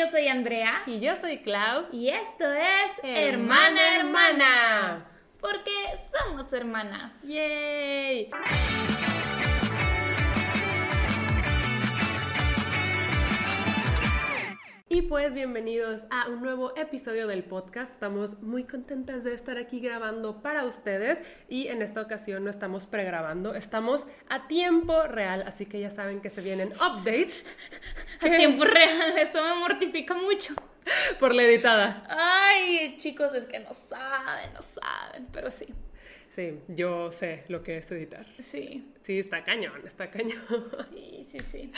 Yo soy Andrea. Y yo soy Clau. Y esto es Hermana Hermana. Porque somos hermanas. ¡Yay! Y pues bienvenidos a un nuevo episodio del podcast. Estamos muy contentas de estar aquí grabando para ustedes y en esta ocasión no estamos pregrabando, estamos a tiempo real, así que ya saben que se vienen updates. A tiempo real, esto me mortifica mucho. Por la editada. Ay, chicos, es que no saben, no saben, pero sí. Sí, yo sé lo que es editar. Sí. Sí, está cañón, está cañón. Sí, sí, sí.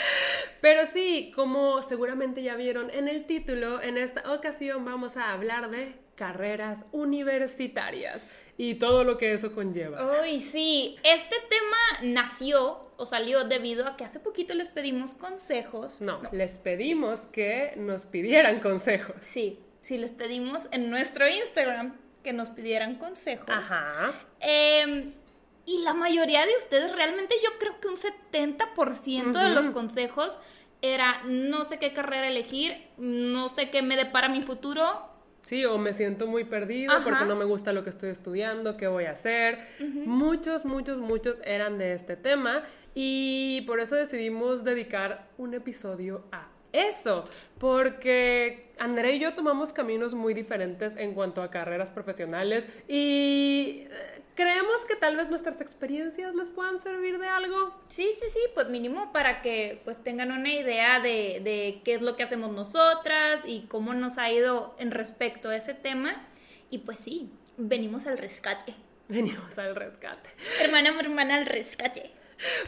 Pero sí, como seguramente ya vieron en el título, en esta ocasión vamos a hablar de carreras universitarias y todo lo que eso conlleva. Uy, sí. Este tema nació o salió debido a que hace poquito les pedimos consejos. No, les pedimos que nos pidieran consejos. Sí, sí, les pedimos en nuestro Instagram que nos pidieran consejos. Ajá. Eh, y la mayoría de ustedes, realmente yo creo que un 70% de los consejos era no sé qué carrera elegir, no sé qué me depara mi futuro. Sí, o me siento muy perdido Ajá. porque no me gusta lo que estoy estudiando, qué voy a hacer. Muchos, muchos, muchos eran de este tema y por eso decidimos dedicar un episodio a eso, porque Andrea y yo tomamos caminos muy diferentes en cuanto a carreras profesionales y eh, creemos que tal vez nuestras experiencias les puedan servir de algo. Sí, sí, sí, pues mínimo para que pues tengan una idea de, de qué es lo que hacemos nosotras y cómo nos ha ido en respecto a ese tema. Y pues sí, venimos al rescate. Venimos al rescate. Hermana, hermana, al rescate.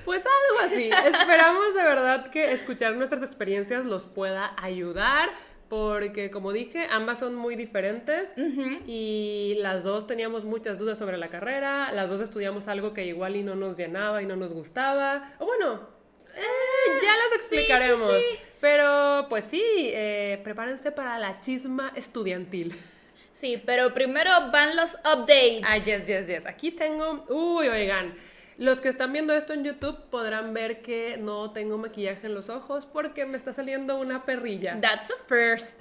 Pues algo así. Esperamos de verdad que escuchar nuestras experiencias los pueda ayudar. Porque como dije, ambas son muy diferentes y las dos teníamos muchas dudas sobre la carrera, las dos estudiamos algo que igual y no nos llenaba y no nos gustaba. O bueno, eh, ya las explicaremos. sí. Pero pues sí, eh, prepárense para la chisma estudiantil. Sí, pero primero van los updates. Ah, yes, yes, yes. Aquí tengo. Uy, oigan. Los que están viendo esto en YouTube podrán ver que no tengo maquillaje en los ojos porque me está saliendo una perrilla. That's a first.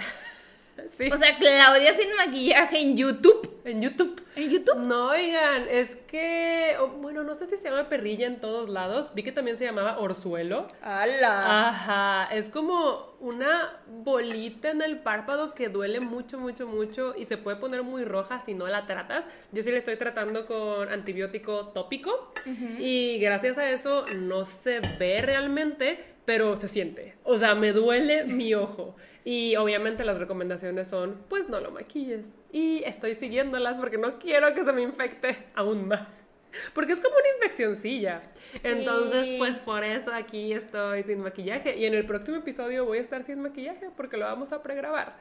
Sí. O sea, Claudia sin maquillaje en YouTube. en YouTube. ¿En YouTube? No, oigan, es que. oh, bueno, no sé si se llama perrilla en todos lados. Vi que también se llamaba orzuelo. ¡Hala! Ajá, es como una bolita en el párpado que duele mucho, mucho, mucho y se puede poner muy roja si no la tratas. Yo sí la estoy tratando con antibiótico tópico y gracias a eso no se ve realmente, pero se siente. O sea, me duele mi ojo. Y obviamente las recomendaciones son, pues no lo maquilles. Y estoy siguiéndolas porque no quiero que se me infecte aún más. Porque es como una infeccioncilla. Entonces, pues por eso aquí estoy sin maquillaje. Y en el próximo episodio voy a estar sin maquillaje porque lo vamos a pregrabar.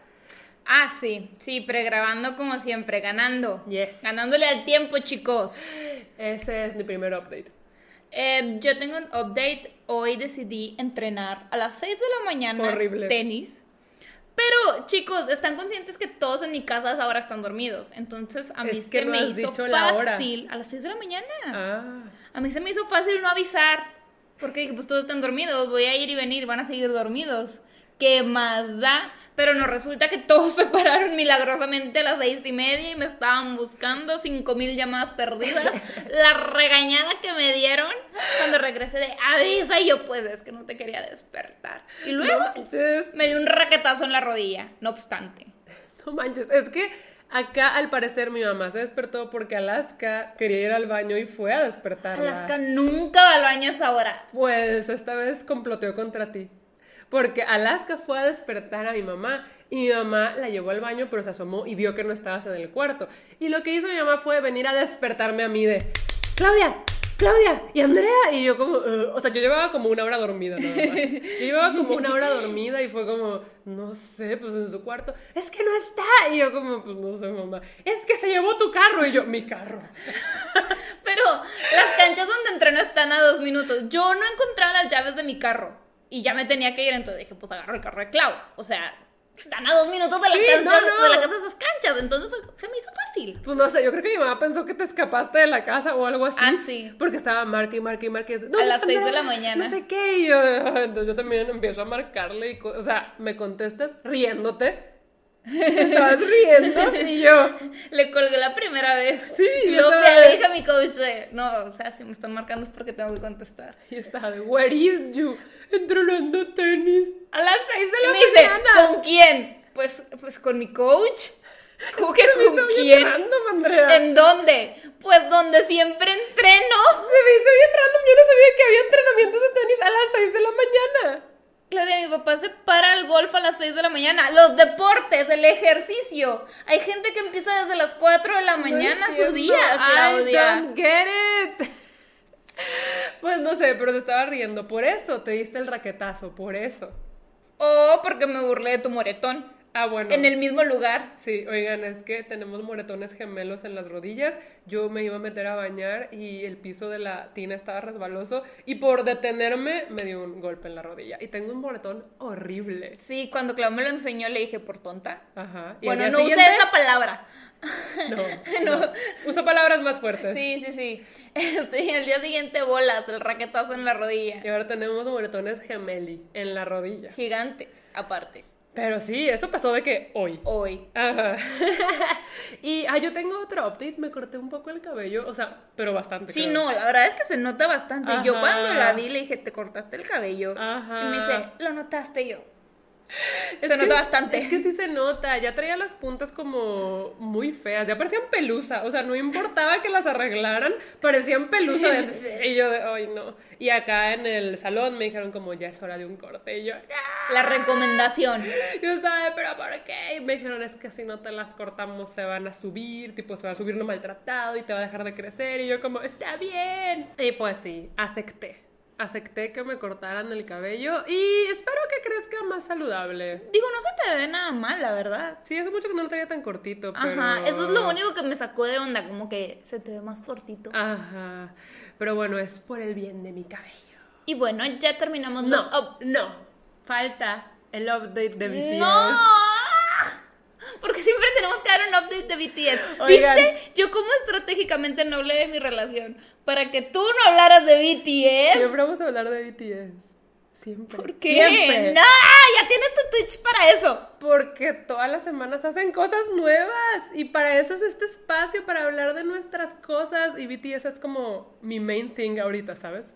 Ah, sí, sí, pregrabando como siempre, ganando. Yes. Ganándole al tiempo, chicos. Ese es mi primer update. Eh, yo tengo un update. Hoy decidí entrenar a las 6 de la mañana. Horrible. Tenis. Pero, chicos, están conscientes que todos en mi casa ahora están dormidos. Entonces, a mí Es se no me hizo la fácil. A las 6 de la mañana. Ah. A mí se me hizo fácil no avisar. Porque dije, pues todos están dormidos, voy a ir y venir, van a seguir dormidos. ¿Qué más da? Pero no resulta que todos se pararon milagrosamente a las seis y media y me estaban buscando, cinco mil llamadas perdidas. La regañada que me dieron cuando regresé de avisa y yo, pues es que no te quería despertar. Y luego No me dio un raquetazo en la rodilla, no obstante. No manches. Es que acá al parecer mi mamá se despertó porque Alaska quería ir al baño y fue a despertarla. Alaska nunca va al baño a esa hora. Pues esta vez comploteó contra ti. Porque Alaska fue a despertar a mi mamá y mi mamá la llevó al baño, pero se asomó y vio que no estabas en el cuarto. Y lo que hizo mi mamá fue venir a despertarme a mí de, Claudia, Claudia y Andrea. Y yo como, "Uh", o sea, yo llevaba como una hora dormida nada. Yo llevaba como una hora dormida y fue como, no sé, pues en su cuarto. Es que no está. Y yo como, pues no sé, mamá. Es que se llevó tu carro. Y yo, mi carro. Pero las canchas donde entreno están a dos minutos. Yo no encontraba las llaves de mi carro y ya me tenía que ir, entonces dije, pues agarro el carro de Clau. O sea, están a dos minutos de la, Sí, casa, no, de- no. de la casa esas canchas. Entonces fue- se me hizo fácil. Pues no sé, yo creo que mi mamá pensó que te escapaste de la casa o algo así. Ah, sí. Porque estaba marca y marca y dice, A "¿Dónde las seis de la mañana. No sé qué. Y yo, entonces yo también empiezo a marcarle y, o sea, me contestas riéndote. Estabas riendo y yo, Le colgué la primera vez. Sí, Y luego estaba- le dije a mi coach, de, no, o sea, si me están marcando es porque tengo que contestar. y estaba de, where is you? Entrenando tenis a las 6 de la me dice, mañana. ¿con quién? Pues, pues con mi coach. ¿Cómo que con quién? random, Andrea. ¿En dónde? Pues donde siempre entreno. Se me hizo bien random. Yo no sabía que había entrenamientos de tenis a las 6 de la mañana. Claudia, mi papá se para el golf a las 6 de la mañana. Los deportes, el ejercicio. Hay gente que empieza desde las 4 de la mañana No su día, I Claudia. don't get it. Pues no sé, pero te estaba riendo. Por eso te diste el raquetazo, por eso. O porque me burlé de tu moretón. Ah, bueno. En el mismo lugar. Sí, oigan, es que tenemos moretones gemelos en las rodillas. Yo me iba a meter a bañar y el piso de la tina estaba resbaloso y por detenerme me dio un golpe en la rodilla. Y tengo un moretón horrible. Sí, cuando Clau me lo enseñó le dije, por tonta. Ajá. Y Bueno, no siguiente- usé esa palabra. No, no. Uso palabras más fuertes. Sí, sí, sí. Este, y el día siguiente bolas, el raquetazo en la rodilla. Y ahora tenemos moretones gemeli en la rodilla. Gigantes, aparte. Pero sí, eso pasó de que hoy. Hoy. Ajá. y ah, yo tengo otro update, me corté un poco el cabello, o sea, pero bastante. Sí, no, la verdad es que se nota bastante. Yo cuando la vi le dije, te cortaste el cabello. Ajá. Y me dice, lo notaste yo. Se que- nota bastante. Es que sí se nota, ya traía las puntas como muy feas, ya parecían pelusa, o sea, no importaba que las arreglaran, parecían pelusa de, y yo de, ay no. Y acá en el salón me dijeron como, ya es hora de un corte, y yo, "Ah". La recomendación. Yo estaba de, pero ¿por qué? Y me dijeron, es que si no te las cortamos se van a subir, tipo se va a subir lo maltratado y te va a dejar de crecer. Y yo como, está bien. Y pues sí, acepté. Acepté que me cortaran el cabello y espero crezca más saludable. Digo, no se te ve nada mal, la verdad. Sí, hace mucho que no lo traía tan cortito, pero... Ajá, eso es lo único que me sacó de onda, como que se te ve más cortito. Ajá. Pero bueno, es por el bien de mi cabello. Y bueno, ya terminamos No, los no. Falta el update de BTS. ¡No! Porque siempre tenemos que dar un update de BTS. Oigan. ¿Viste? Yo como estratégicamente no hablé de mi relación. Para que tú no hablaras de BTS. Siempre vamos a hablar de BTS. Siempre. ¿Por qué? Siempre. ¡No! Ya tienes tu Twitch para eso. Porque todas las semanas hacen cosas nuevas y para eso es este espacio, para hablar de nuestras cosas y BTS es como mi main thing ahorita, ¿sabes?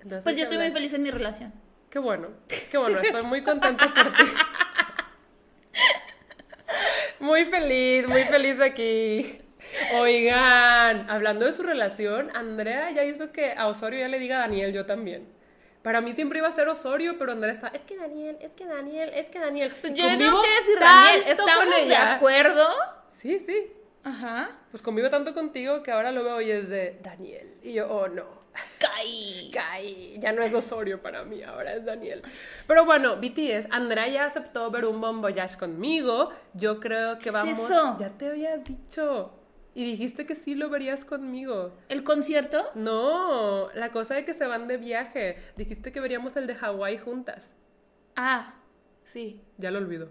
Entonces Pues yo estoy muy feliz en mi relación. Qué bueno, qué bueno, estoy muy contenta por ti. Muy feliz, muy feliz aquí. Oigan, hablando de su relación, Andrea ya hizo que a Osorio ya le diga a Daniel, yo también. Para mí siempre iba a ser Osorio, pero Andrea está, es que Daniel, es que Daniel, es que Daniel. Pues yo le tengo que decir, Daniel, estamos de acuerdo. Sí, sí. Ajá. Pues convivo tanto contigo que ahora lo veo y es de Daniel. Y yo, oh no. Kai. Kai, ya no es Osorio para mí, ahora es Daniel. Pero bueno, BTS, Andrea ya aceptó ver un Bon Voyage conmigo. Yo creo que ¿Qué es vamos. eso? Ya te había dicho. Y dijiste que sí lo verías conmigo. ¿El concierto? No, la cosa de que se van de viaje. Dijiste que veríamos el de Hawái juntas. Ah, sí. Ya lo olvido.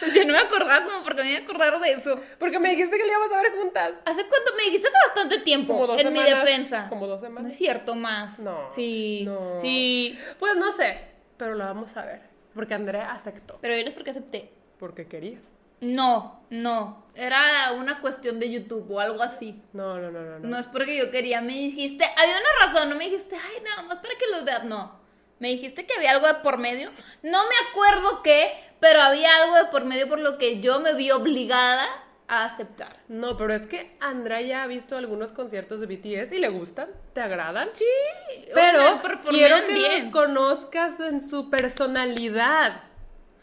Pues ya no me acordaba como porque me iba a acordar de eso. Porque me dijiste que lo íbamos a ver juntas. ¿Hace cuánto? Me dijiste hace bastante tiempo. Como dos en mi semanas. defensa. Como dos No semanas. es cierto, más. No, Sí. no. Sí. Pues no sé, pero lo vamos a ver. Porque Andrea aceptó. Pero diles por qué acepté. Porque querías. No, no. Era una cuestión de YouTube o algo así. No, no, no, no. no. No es porque yo quería. Me dijiste. Había una razón. No me dijiste, ay, nada más para que los veas. No. Me dijiste que había algo de por medio. No me acuerdo qué, pero había algo de por medio por lo que yo me vi obligada a aceptar. No, pero es que Andrea ya ha visto algunos conciertos de BTS y le gustan, te agradan. Sí. Pero quiero que bien. los conozcas en su personalidad.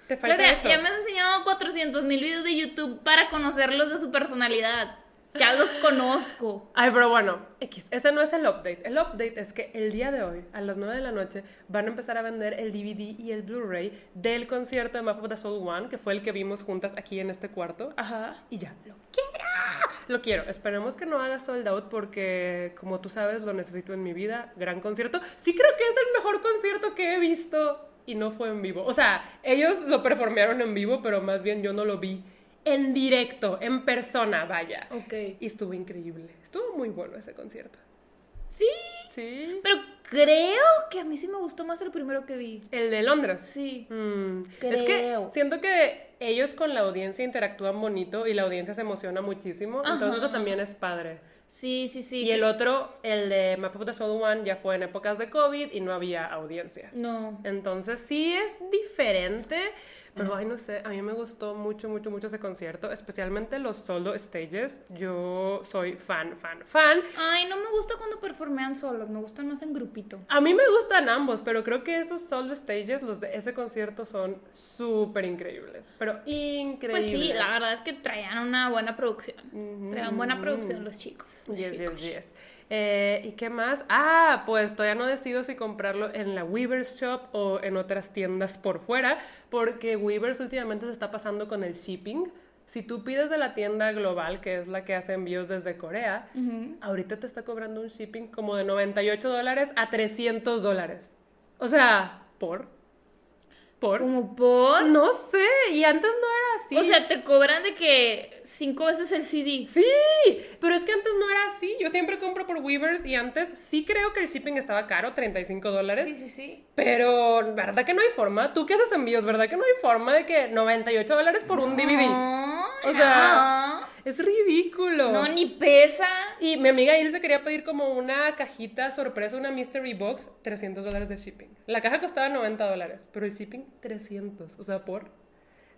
Te falta eso. ya me has enseñado 400 mil videos de YouTube para conocerlos de su personalidad. Ya los conozco. Ay, pero bueno, X, ese no es el update. El update es que el día de hoy, a las 9 de la noche, van a empezar a vender el DVD y el Blu-ray del concierto de Map of the Soul One, que fue el que vimos juntas aquí en este cuarto. Ajá. Y ya, lo quiero. Lo quiero. Esperemos que no haga sold out porque, como tú sabes, lo necesito en mi vida. Gran concierto. Sí creo que es el mejor concierto que he visto y no fue en vivo. O sea, ellos lo performearon en vivo, pero más bien yo no lo vi en directo, en persona, vaya. Ok. Y estuvo increíble. Estuvo muy bueno ese concierto. Sí, Sí. pero creo que a mí sí me gustó más el primero que vi. El de Londres. Sí. Mm, Es que Creo. siento que ellos con la audiencia interactúan bonito y la audiencia se emociona muchísimo. Entonces eso también es padre. Sí, sí, sí. Y el otro, el de of the Soul One, ya fue en épocas de COVID y no había audiencia. No. Entonces sí es diferente, pero ay, no sé, a mí me gustó mucho, mucho, mucho ese concierto, especialmente los solo stages. Yo soy fan, fan, fan. Ay, no me gusta cuando performean solos, me gustan más en grupito. A mí me gustan ambos, pero creo que esos solo stages, los de ese concierto, son súper increíbles. Pero increíbles. Pues sí, la verdad es que traían una buena producción. Traían buena producción los chicos. los Yes, chicos. yes, yes. Eh, ¿Y qué más? Ah, pues todavía no decido si comprarlo en la Weavers Shop o en otras tiendas por fuera, porque Weavers últimamente se está pasando con el shipping. Si tú pides de la tienda global, que es la que hace envíos desde Corea, ahorita te está cobrando un shipping como de 98 dólares a 300 dólares. O sea, ¿por? ¿Por? Como por. No sé, y antes no era así. O sea, te cobran de que cinco veces el CD. Sí, pero es que antes no era así. Yo siempre compro por Weavers y antes sí creo que el shipping estaba caro, 35 dólares. Sí, sí, sí. Pero, ¿verdad que no hay forma? ¿Tú qué haces envíos? ¿Verdad que no hay forma de que 98 dólares por un DVD? O sea, no. Es ridículo. No, ni pesa. Y mi amiga Ilse quería pedir como una cajita sorpresa, una mystery box, 300 dólares de shipping. La caja costaba 90 dólares, pero el shipping 300. O sea, por...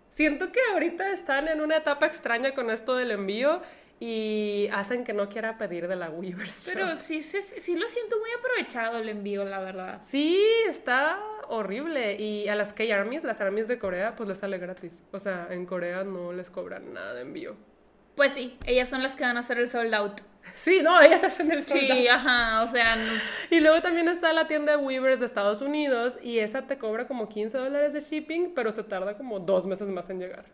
Siento que ahorita están en una etapa extraña con esto del envío y hacen que no quiera pedir de la Weavers. Pero sí, sí lo siento muy aprovechado el envío, la verdad. Sí, está horrible. Y a las K-Armies, las armies de Corea, pues les sale gratis. O sea, en Corea no les cobran nada de envío. Pues sí, ellas son las que van a hacer el sold out. Sí, no, ellas hacen el sold out. Sí, ajá, o sea, no- Y luego también está la tienda de Weavers de Estados Unidos y esa te cobra como 15 dólares de shipping, pero se tarda como dos meses más en llegar.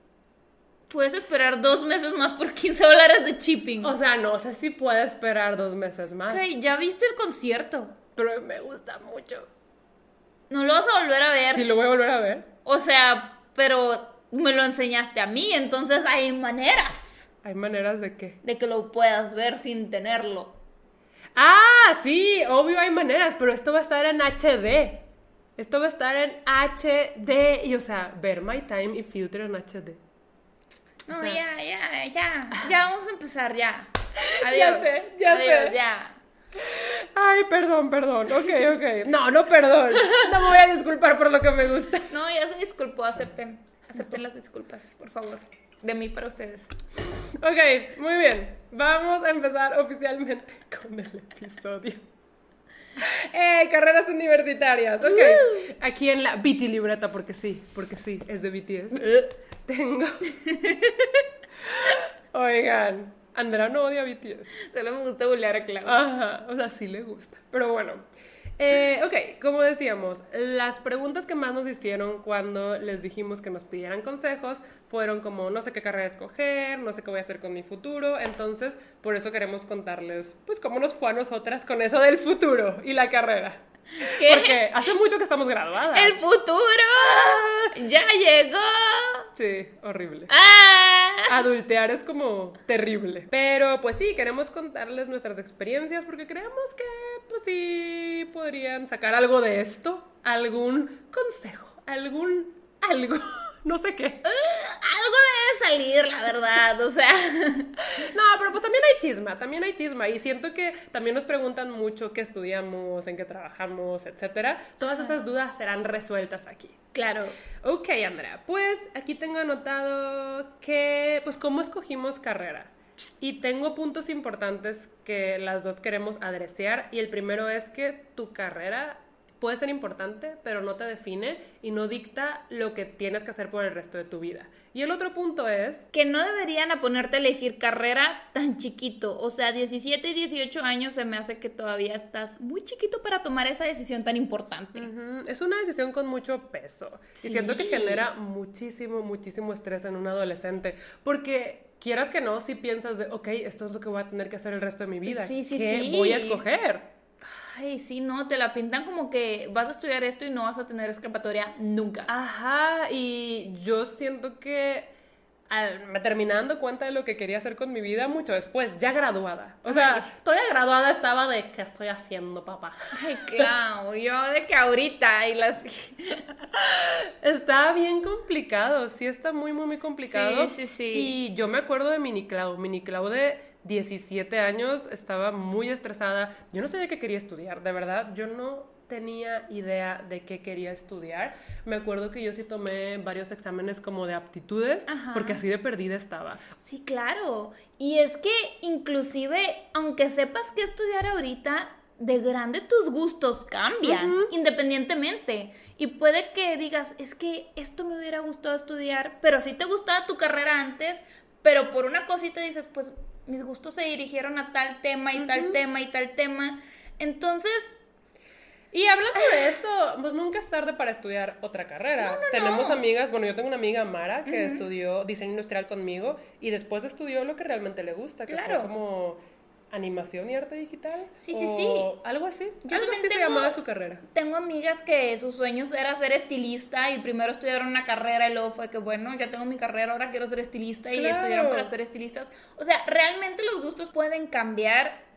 puedes esperar dos meses más por 15 dólares de shipping. O sea, no sé si puede esperar dos meses más, Ok, ya viste el concierto. pero me gusta mucho. No lo vas a volver a ver. Si lo voy a volver a ver. O sea, pero me lo enseñaste a mí, entonces hay maneras Hay maneras de qué. de que lo puedas ver sin tenerlo. Ah, sí, obvio hay maneras, pero esto va a estar en HD. Esto va a estar en HD y, o sea, ver My Time y Filter en HD. No, O sea- ya, ya, ya. Ya vamos a empezar, ya. Adiós. sé, ya Adiós, sé. ya. Ay, perdón, perdón. Ok, ok. No, no, perdón. No me voy a disculpar por lo que me gusta. No, ya se disculpó, acepten. Acepten las disculpas, por favor. De mí para ustedes. Ok, muy bien. Vamos a empezar oficialmente con el episodio. Eh, carreras universitarias. Ok. Aquí en la BT libreta, porque sí, porque sí, es de BTS. Tengo. Oigan, Andrea no odia a BTS. Solo me gusta bullear a Clau. Ajá, o sea, sí le gusta. Pero bueno. Eh, ok, como decíamos, las preguntas que más nos hicieron cuando les dijimos que nos pidieran consejos fueron como no sé qué carrera escoger, no sé qué voy a hacer con mi futuro, entonces por eso queremos contarles pues cómo nos fue a nosotras con eso del futuro y la carrera. ¿Qué? Porque hace mucho que estamos graduadas. ¡El futuro! ¡Ya llegó! Sí, horrible. ¡Ah! Adultear es como terrible. Pero pues sí, queremos contarles nuestras experiencias porque creemos que pues sí podrían sacar algo de esto, algún consejo, algún algo, no sé qué. Algo debe salir, la verdad. O sea, No, pero pues también hay chisma, también hay chisma y siento que también nos preguntan mucho qué estudiamos, en qué trabajamos, etcétera. Todas esas dudas serán resueltas aquí. claro. Ok, Andrea, pues aquí tengo anotado que, pues, cómo escogimos carrera. Y tengo puntos importantes que las dos queremos adresear. Y el primero es que tu carrera puede ser importante, pero no te define y no dicta lo que tienes que hacer por el resto de tu vida. Y el otro punto es Que no deberían a ponerte a elegir carrera tan chiquito. O sea, 17 y 18 años se me hace que todavía estás muy chiquito para tomar esa decisión tan importante. Es una decisión con mucho peso. Sí. Y siento que genera muchísimo, muchísimo estrés en un adolescente. Porque quieras que no, si piensas de, ok, esto es lo que voy a tener que hacer el resto de mi vida. Sí, sí, ¿Qué sí. voy a escoger? Ay, sí, no, te la pintan como que vas a estudiar esto y no vas a tener escapatoria nunca. Ajá, y yo siento que al, dando cuenta de lo que quería hacer con mi vida mucho después, ya graduada. O sea, Ay. todavía graduada estaba de ¿qué estoy haciendo, papá? Ay, claro, yo de que ahorita y las... Está bien complicado, sí está muy, muy, muy complicado. Sí, sí, sí. Y yo me acuerdo de Mini Clau. Mini Clau de 17 años estaba muy estresada. Yo no sabía qué quería estudiar, de verdad. Yo no tenía idea de qué quería estudiar. Me acuerdo que yo sí tomé varios exámenes como de aptitudes, Ajá. porque así de perdida estaba. Sí, claro. Y es que inclusive, aunque sepas qué estudiar ahorita, de grande tus gustos cambian, independientemente. Y puede que digas, es que esto me hubiera gustado estudiar, pero sí te gustaba tu carrera antes, pero por una cosita dices, pues mis gustos se dirigieron a tal tema y tal tema y tal tema. Entonces, Y hablando de eso, pues nunca es tarde para estudiar otra carrera. Tenemos no. amigas, bueno, yo tengo una amiga Mara que estudió diseño industrial conmigo y después estudió lo que realmente le gusta, que Claro. fue como animación y arte digital. Sí, sí, o sí. Algo así. Yo algo también así se tengo- llamaba su carrera. Tengo amigas que sus sueños era ser estilista y primero estudiaron una carrera y luego fue que, bueno, ya tengo mi carrera, ahora quiero ser estilista y Claro. estudiaron para ser estilistas. O sea, realmente los gustos pueden cambiar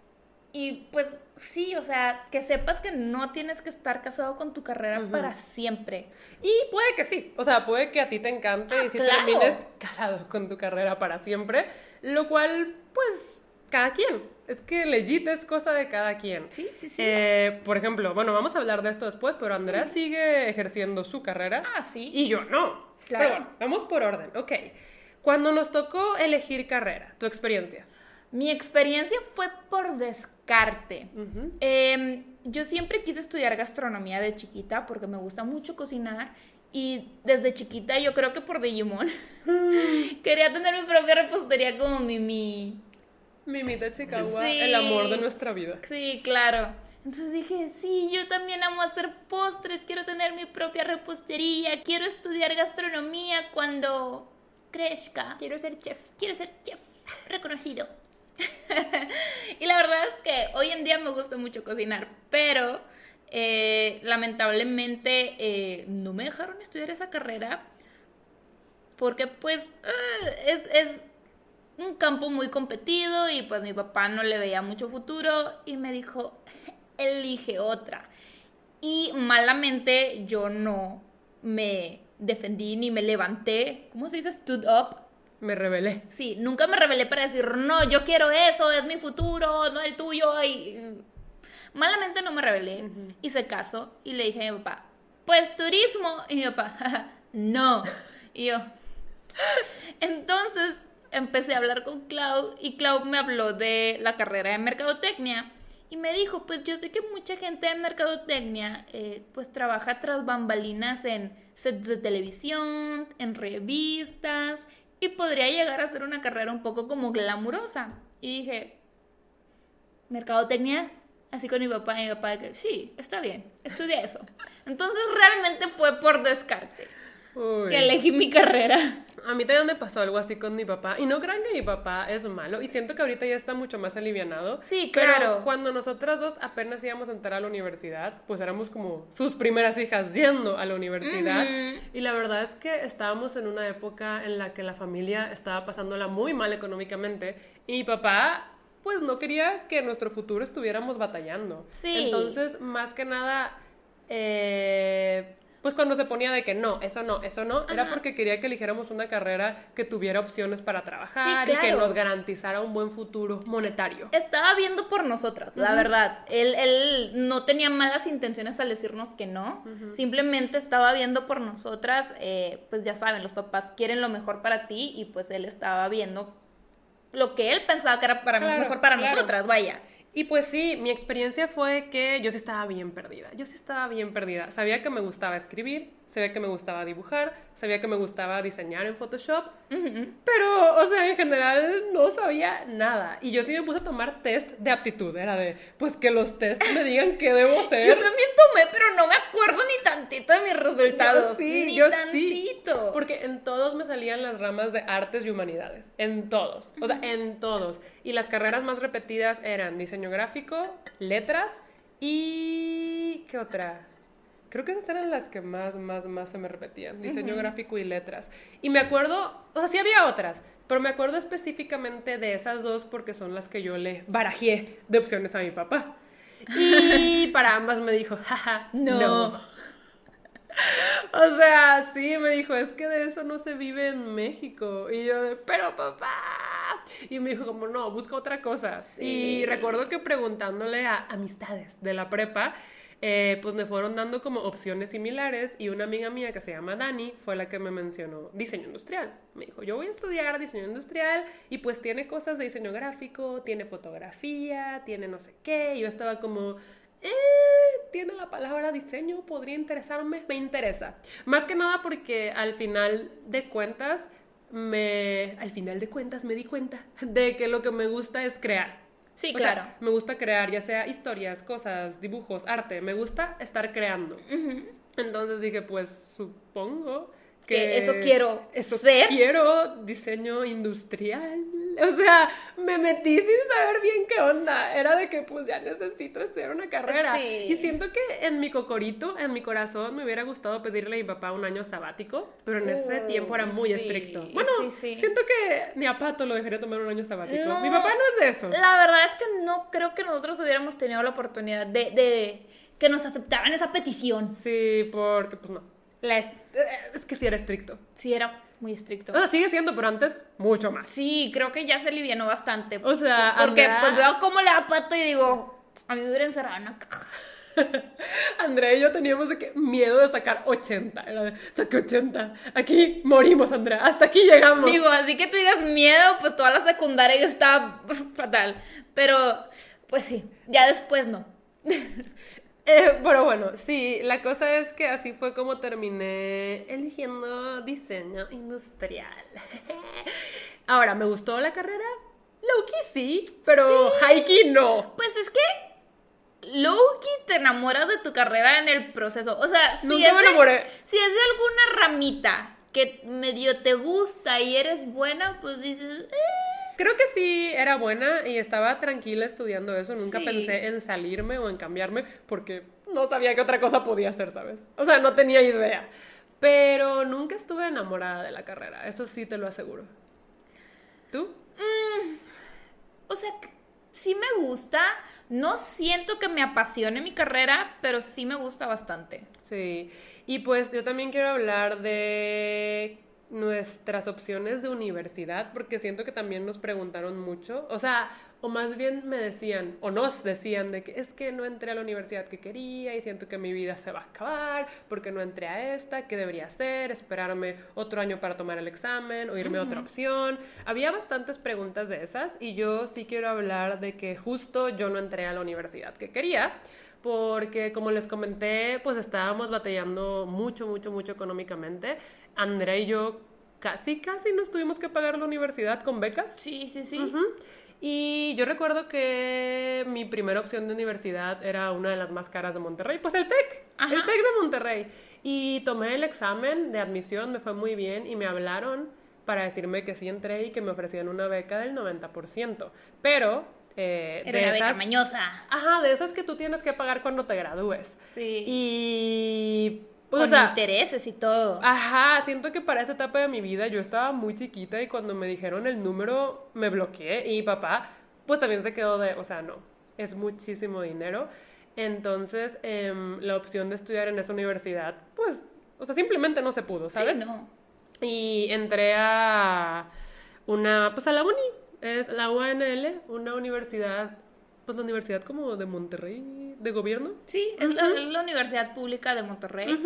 y pues sí, o sea, que sepas que no tienes que estar casado con tu carrera para siempre. Y puede que sí. O sea, puede que a ti te encante Ah, y si claro. termines casado con tu carrera para siempre. Lo cual, pues, cada quien. Es que legit es cosa de cada quien. Sí, sí, sí. Eh, por ejemplo, bueno, vamos a hablar de esto después, pero Andrea sigue ejerciendo su carrera. ah, sí. Y yo no. Claro. Pero bueno, vamos por orden. Ok. Cuando nos tocó elegir carrera, tu experiencia. Mi experiencia fue por descarte. Eh, yo siempre quise estudiar gastronomía de chiquita porque me gusta mucho cocinar y desde chiquita yo creo que por Digimon quería tener mi propia repostería como Mimi. Mimita Chicago, Sí. el amor de nuestra vida. Sí, claro. Entonces dije, sí, yo también amo hacer postres, quiero tener mi propia repostería, quiero estudiar gastronomía cuando crezca. Quiero ser chef. Quiero ser chef reconocido. y la verdad es que hoy en día me gusta mucho cocinar, pero eh, lamentablemente eh, no me dejaron estudiar esa carrera porque pues ah, es, es un campo muy competido y pues mi papá no le veía mucho futuro y me dijo, elige otra. Y malamente yo no me defendí ni me levanté, ¿cómo se dice? Stood up Me rebelé. Sí, nunca me rebelé para decir, no, yo quiero eso, es mi futuro, no el tuyo. Y mm, malamente no me rebelé. Hice caso y le dije a mi papá, pues turismo. Y mi papá, no. Y yo, entonces empecé a hablar con Clau y Clau me habló de la carrera de mercadotecnia. Y me dijo, pues yo sé que mucha gente de mercadotecnia eh, pues trabaja tras bambalinas en sets de televisión, en revistas, y podría llegar a ser una carrera un poco como glamurosa. Y dije, mercadotecnia, así con mi papá y mi papá, que sí, está bien, estudia eso. Entonces realmente fue por descarte Uy. que elegí mi carrera. A mí también me pasó algo así con mi papá. Y no crean que mi papá es malo. Y siento que ahorita ya está mucho más alivianado. Sí, Pero claro. cuando nosotras dos apenas íbamos a entrar a la universidad, pues éramos como sus primeras hijas yendo a la universidad. Y la verdad es que estábamos en una época en la que la familia estaba pasándola muy mal económicamente. Y mi papá, pues no quería que en nuestro futuro estuviéramos batallando. Sí. Entonces, más que nada, eh, pues cuando se ponía de que no, eso no, eso no, era porque quería que eligiéramos una carrera que tuviera opciones para trabajar Sí, y que nos garantizara un buen futuro monetario. Estaba viendo por nosotras, la verdad. Él, él no tenía malas intenciones al decirnos que no. Simplemente estaba viendo por nosotras. eh, pues ya saben, los papás quieren lo mejor para ti y pues él estaba viendo lo que él pensaba que era para Claro, mejor para claro. nosotras, vaya. Y pues sí, mi experiencia fue que yo sí estaba bien perdida. Yo sí estaba bien perdida. Sabía que me gustaba escribir, sabía que me gustaba dibujar, sabía que me gustaba diseñar en Photoshop, pero, o sea, en general no sabía nada. Y yo sí me puse a tomar test de aptitud. Era de, pues que los test me digan qué debo Yo ser. también tomé, pero no me acuerdo ni tantito de mis resultados. Yo sí, ni yo sí. tantito. Porque en todos me salían las ramas de artes y humanidades. En todos. O sea, en todos. Y las carreras más repetidas eran diseño gráfico, letras Y... ¿Qué otra? Creo que esas eran las que más, más, más se me repetían. Diseño gráfico y letras. Y me acuerdo, o sea, sí había otras, pero me acuerdo específicamente de esas dos porque son las que yo le barajé de opciones a mi papá. Y para ambas me dijo, jaja, no. No. O sea, sí, me dijo, es que de eso no se vive en México. Y yo de, pero papá. Y me dijo como, no, busca otra cosa. Sí. Y recuerdo que preguntándole a amistades de la prepa, eh, pues me fueron dando como opciones similares y una amiga mía que se llama Dani fue la que me mencionó diseño industrial. Me dijo, yo voy a estudiar diseño industrial y pues tiene cosas de diseño gráfico, tiene fotografía, tiene no sé qué. Y yo estaba como, eh, tiene la palabra diseño, podría interesarme, me interesa. Más que nada porque al final de cuentas, me, al final de cuentas me di cuenta de que lo que me gusta es crear. Sí, O sea, claro. me gusta crear, ya sea historias, cosas, dibujos, arte. Me gusta estar creando. Entonces dije, pues supongo que, Que eso quiero eso ser. Quiero diseño industrial. O sea, me metí sin saber bien qué onda. Era de que pues ya necesito estudiar una carrera. Sí. Y siento que en mi cocorito, en mi corazón, me hubiera gustado pedirle a mi papá un año sabático, pero en ese Uh, tiempo era muy sí, estricto. Bueno, sí, siento que ni a Pato lo dejaría tomar un año sabático. No, mi papá no es de esos. La verdad es que no creo que nosotros hubiéramos tenido la oportunidad de, de que nos aceptaran esa petición. Sí, porque pues no. La es, es que sí era estricto. Sí, era muy estricto. O sea, sigue siendo, pero antes mucho más. Sí, creo que ya se alivianó bastante. O sea, porque Andrea- pues veo cómo le da pato y digo, a mí me hubiera encerrado en una caja. Andrea y yo teníamos de que miedo de sacar 80. Era de, saqué 80. Aquí morimos, Andrea. Hasta aquí llegamos. Digo, así que tú digas miedo, pues toda la secundaria yo estaba fatal. Pero, pues sí, ya después no. Eh, pero bueno, sí, la cosa es que así fue como terminé eligiendo diseño industrial. Ahora, ¿me gustó la carrera? Lowkey sí, pero Haiki no. Pues es que Loki te enamoras de tu carrera en el proceso. O sea, si Nunca es me de- si es de alguna ramita que medio te gusta y eres buena, pues dices, eh, Creo que sí era buena y estaba tranquila estudiando eso. Nunca Sí. pensé en salirme o en cambiarme porque no sabía qué otra cosa podía hacer, ¿sabes? O sea, no tenía idea. Pero nunca estuve enamorada de la carrera, eso sí te lo aseguro. ¿Tú? o sea, sí me gusta. No siento que me apasione mi carrera, pero sí me gusta bastante. Sí. Y pues yo también quiero hablar de nuestras opciones de universidad, porque siento que también nos preguntaron mucho, o sea, o más bien me decían, o nos decían de que es que no entré a la universidad que quería y siento que mi vida se va a acabar porque no entré a esta, ¿qué debería hacer? Esperarme otro año para tomar el examen o irme a otra opción. Había bastantes preguntas de esas y yo sí quiero hablar de que justo yo no entré a la universidad que quería porque como les comenté, pues estábamos batallando mucho, mucho, mucho económicamente. Andrea y yo casi, casi nos tuvimos que pagar la universidad con becas. Sí, sí, sí. Y yo recuerdo que mi primera opción de universidad era una de las más caras de Monterrey, pues el TEC, Ajá. el TEC de Monterrey. Y tomé el examen de admisión, me fue muy bien y me hablaron para decirme que sí entré y que me ofrecían una beca del 90%. Pero eh, Era de una beca esas... mañosa. Ajá, de esas que tú tienes que pagar cuando te gradúes. Sí. Y... Pues, Con o sea, intereses y todo. Ajá, siento que para esa etapa de mi vida yo estaba muy chiquita y cuando me dijeron el número me bloqueé y mi papá pues también se quedó de, o sea, no, es muchísimo dinero. Entonces em, la opción de estudiar en esa universidad pues, o sea, simplemente no se pudo, ¿sabes? Sí, no. Y entré a una, pues a la uni, es la UANL, una universidad, pues la universidad como de Monterrey, de gobierno. Sí, es, la, Universidad Pública de Monterrey.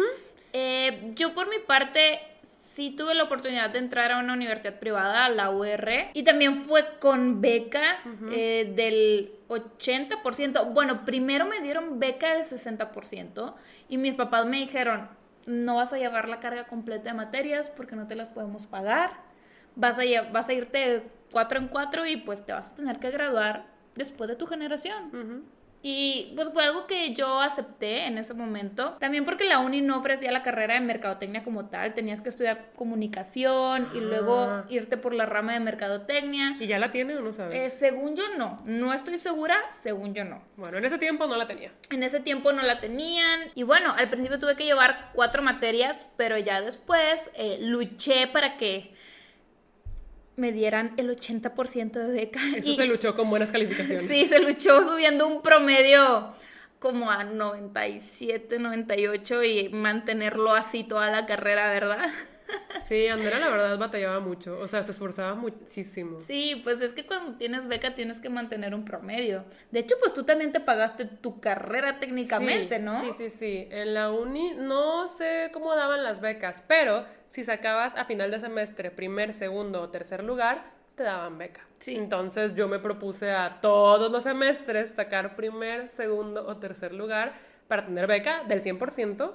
Eh, yo por mi parte sí tuve la oportunidad de entrar a una universidad privada, la UR, y también fue con beca eh, del 80%. Bueno, primero me dieron beca del 60% y mis papás me dijeron, no vas a llevar la carga completa de materias porque no te las podemos pagar. Vas a, vas a irte cuatro en cuatro y pues te vas a tener que graduar después de tu generación. Y pues fue algo que yo acepté en ese momento. También porque la uni no ofrecía la carrera de mercadotecnia como tal. Tenías que estudiar comunicación y luego Ah. irte por la rama de mercadotecnia. ¿Y ya la tiene o no sabes? Eh, según yo no. No estoy segura, según yo no. Bueno, en ese tiempo no la tenía. En ese tiempo no la tenían. Y bueno, al principio tuve que llevar cuatro materias, pero ya después eh, luché para que me dieran el 80% de beca. Eso Y- se luchó con buenas calificaciones. Sí, se luchó subiendo un promedio como a 97, 98 y mantenerlo así toda la carrera, ¿verdad? Sí, Andrea la verdad batallaba mucho, o sea, se esforzaba muchísimo. Sí, pues es que cuando tienes beca tienes que mantener un promedio. De hecho, pues tú también te pagaste tu carrera técnicamente, Sí, ¿no? Sí, sí, sí. En la uni no sé cómo daban las becas, pero si sacabas a final de semestre primer, segundo o tercer lugar, te daban beca. Sí. Entonces yo me propuse a todos los semestres sacar primer, segundo o tercer lugar para tener beca del 100%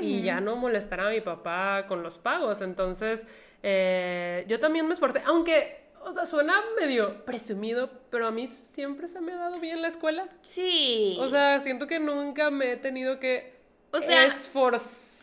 y ya no molestar a mi papá con los pagos. Entonces eh, yo también me esforcé, aunque... O sea, suena medio presumido, pero a mí siempre se me ha dado bien la escuela. Sí. O sea, siento que nunca me he tenido que O sea, esforzar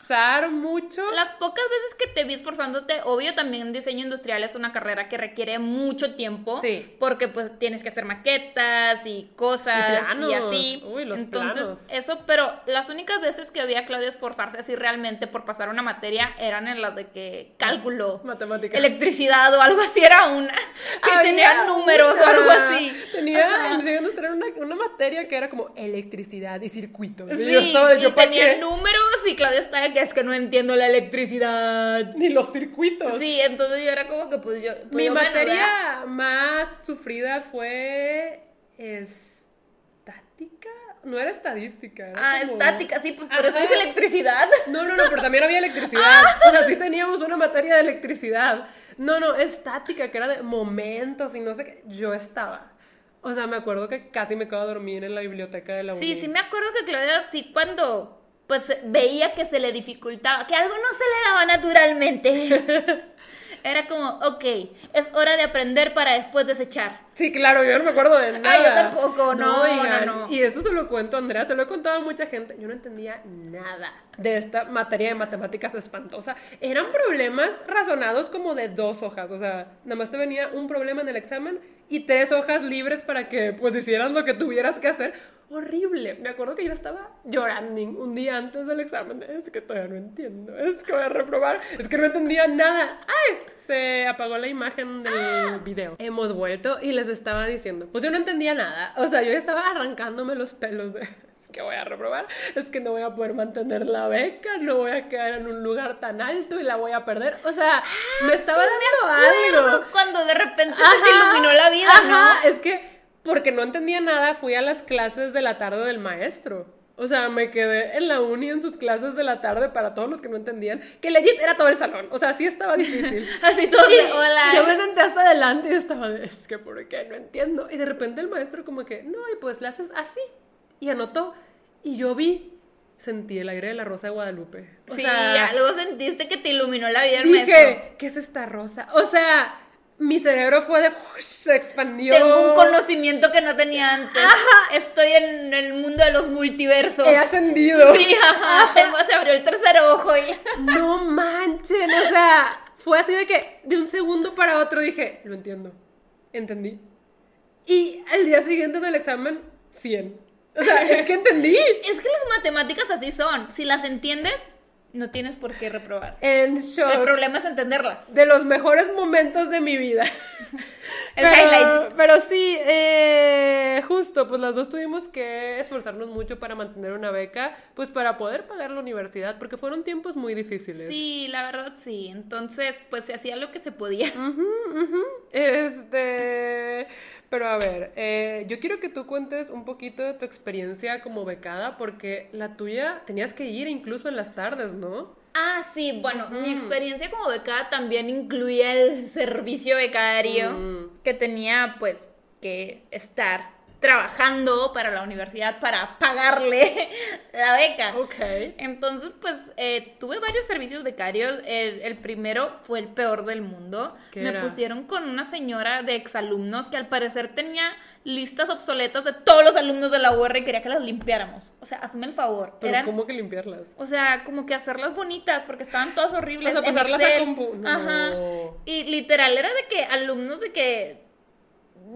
mucho. Las pocas veces que te vi esforzándote, obvio también diseño industrial es una carrera que requiere mucho tiempo. Sí. Porque pues tienes que hacer maquetas y cosas Y y, planos. así. Uy, los Entonces, planos. eso, pero las únicas veces que había a Claudia esforzarse así realmente por pasar una materia eran en las de que cálculo, Matemáticas. electricidad o algo así era una. Que Había tenía números o una. algo así. Tenía en diseño industrial una, una materia que era como electricidad y circuitos. Y Sí, y ¿yo pa' tenía qué? números y Claudia estaba que es que no entiendo la electricidad. Ni los circuitos. Sí, entonces yo era como que pues yo... pues Mi yo, materia más sufrida fue estática. No era estadística. era Ah, como- estática, sí, pues por eso dije electricidad. No, no, no, pero también había electricidad. O sea, sí teníamos una materia de electricidad. No, no, estática, que era de momentos y no sé qué. Yo estaba. O sea, me acuerdo que casi me quedaba a dormir en la biblioteca de la uni. Sí, sí me acuerdo que Claudia sí cuando pues veía que se le dificultaba, que algo no se le daba naturalmente. Era como, ok, es hora de aprender para después desechar. Sí, claro, yo no me acuerdo de nada. yo tampoco, no, oigan, no, no. Y esto se lo cuento a Andrea, se lo he contado a mucha gente. Yo no entendía nada de esta materia de matemáticas espantosa. Eran problemas razonados como de dos hojas. O sea, nada más te venía un problema en el examen y tres hojas libres para que pues hicieras lo que tuvieras que hacer. Horrible. Me acuerdo que yo estaba llorando un día antes del examen. Es que todavía no entiendo. Es que voy a reprobar. Es que no entendía nada. ¡Ay! Se apagó la imagen del video. Hemos vuelto y les estaba diciendo. Pues yo no entendía nada. O sea, yo estaba arrancándome los pelos de. Es que voy a reprobar. Es que no voy a poder mantener la beca. No voy a quedar en un lugar tan alto y la voy a perder. O sea, me estaba dando algo. Cuando de repente se te iluminó la vida, ajá, ¿no? Es que porque no entendía nada, fui a las clases de la tarde del maestro. O sea, me quedé en la uni en sus clases de la tarde para todos los que no entendían, que legit era todo el salón. O sea, sí estaba difícil. Así todo de, hola. Yo me senté hasta adelante y estaba de, es que por qué no entiendo. Y de repente el maestro como que, no, y pues le haces así. Y anotó. Y yo vi, sentí el aire de la rosa de Guadalupe. O sí, sea, algo sentiste que te iluminó la vida el maestro. dije, ¿qué es esta rosa? O sea, mi cerebro fue de, se expandió. Tengo un conocimiento que no tenía antes. Estoy en el mundo de los multiversos. He ascendido. Sí, ajá. Tengo, se abrió el tercer ojo y... No manchen, o sea, fue así de que de un segundo para otro dije, lo entiendo, entendí. Y al día siguiente del examen, 100. O sea, es que entendí. Es que las matemáticas así son. Si las entiendes, no tienes por qué reprobar. En El shock. problema es entenderlas. De los mejores momentos de mi vida. El highlight. Pero sí, eh, justo, pues las dos tuvimos que esforzarnos mucho para mantener una beca, pues para poder pagar la universidad, porque fueron tiempos muy difíciles. Sí, la verdad sí. Entonces, pues se hacía lo que se podía. Este, pero a ver, eh, yo quiero que tú cuentes un poquito de tu experiencia como becada, porque la tuya tenías que ir incluso en las tardes, ¿no? Ah, sí, bueno, mi experiencia como becada también incluía el servicio becario Mm. que tenía pues que estar trabajando para la universidad para pagarle la beca. Ok. Entonces, pues eh, tuve varios servicios becarios. El, el primero fue el peor del mundo. ¿Qué Me era? pusieron con una señora de exalumnos que al parecer tenía listas obsoletas de todos los alumnos de la UR y quería que las limpiáramos. O sea, hazme el favor. Pero Eran- ¿cómo que limpiarlas? o sea, como que hacerlas bonitas porque estaban todas horribles. O sea, pasarlas a Excel. compu- no. Ajá. Y literal era de que alumnos de que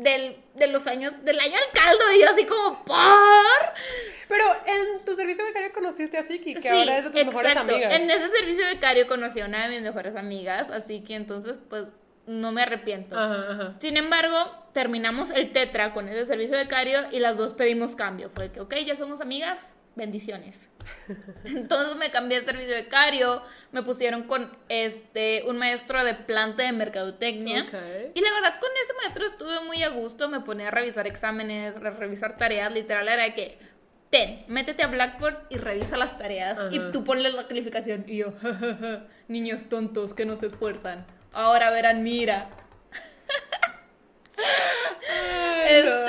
del, de los años, del año al caldo, y yo así como, ¿por? Pero en tu servicio becario conociste a Siki, que Sí, ahora es de tus mejores exacto. amigas. En ese servicio becario conocí a una de mis mejores amigas, así que entonces, pues, no me arrepiento. Ajá, ajá. Sin embargo, terminamos el tetra con ese servicio becario y las dos pedimos cambio. Fue que, ok, ya somos amigas, bendiciones. Entonces me cambié de servicio becario, me pusieron con este un maestro de planta de mercadotecnia. Ok. Y la verdad, con ese maestro estuve muy a gusto, me ponía a revisar exámenes, a revisar tareas, literal era de que, ten, métete a Blackboard y revisa las tareas y tú ponles la calificación. Y yo, "jajaja, niños tontos que no se esfuerzan, ahora verán, mira. Ay, no.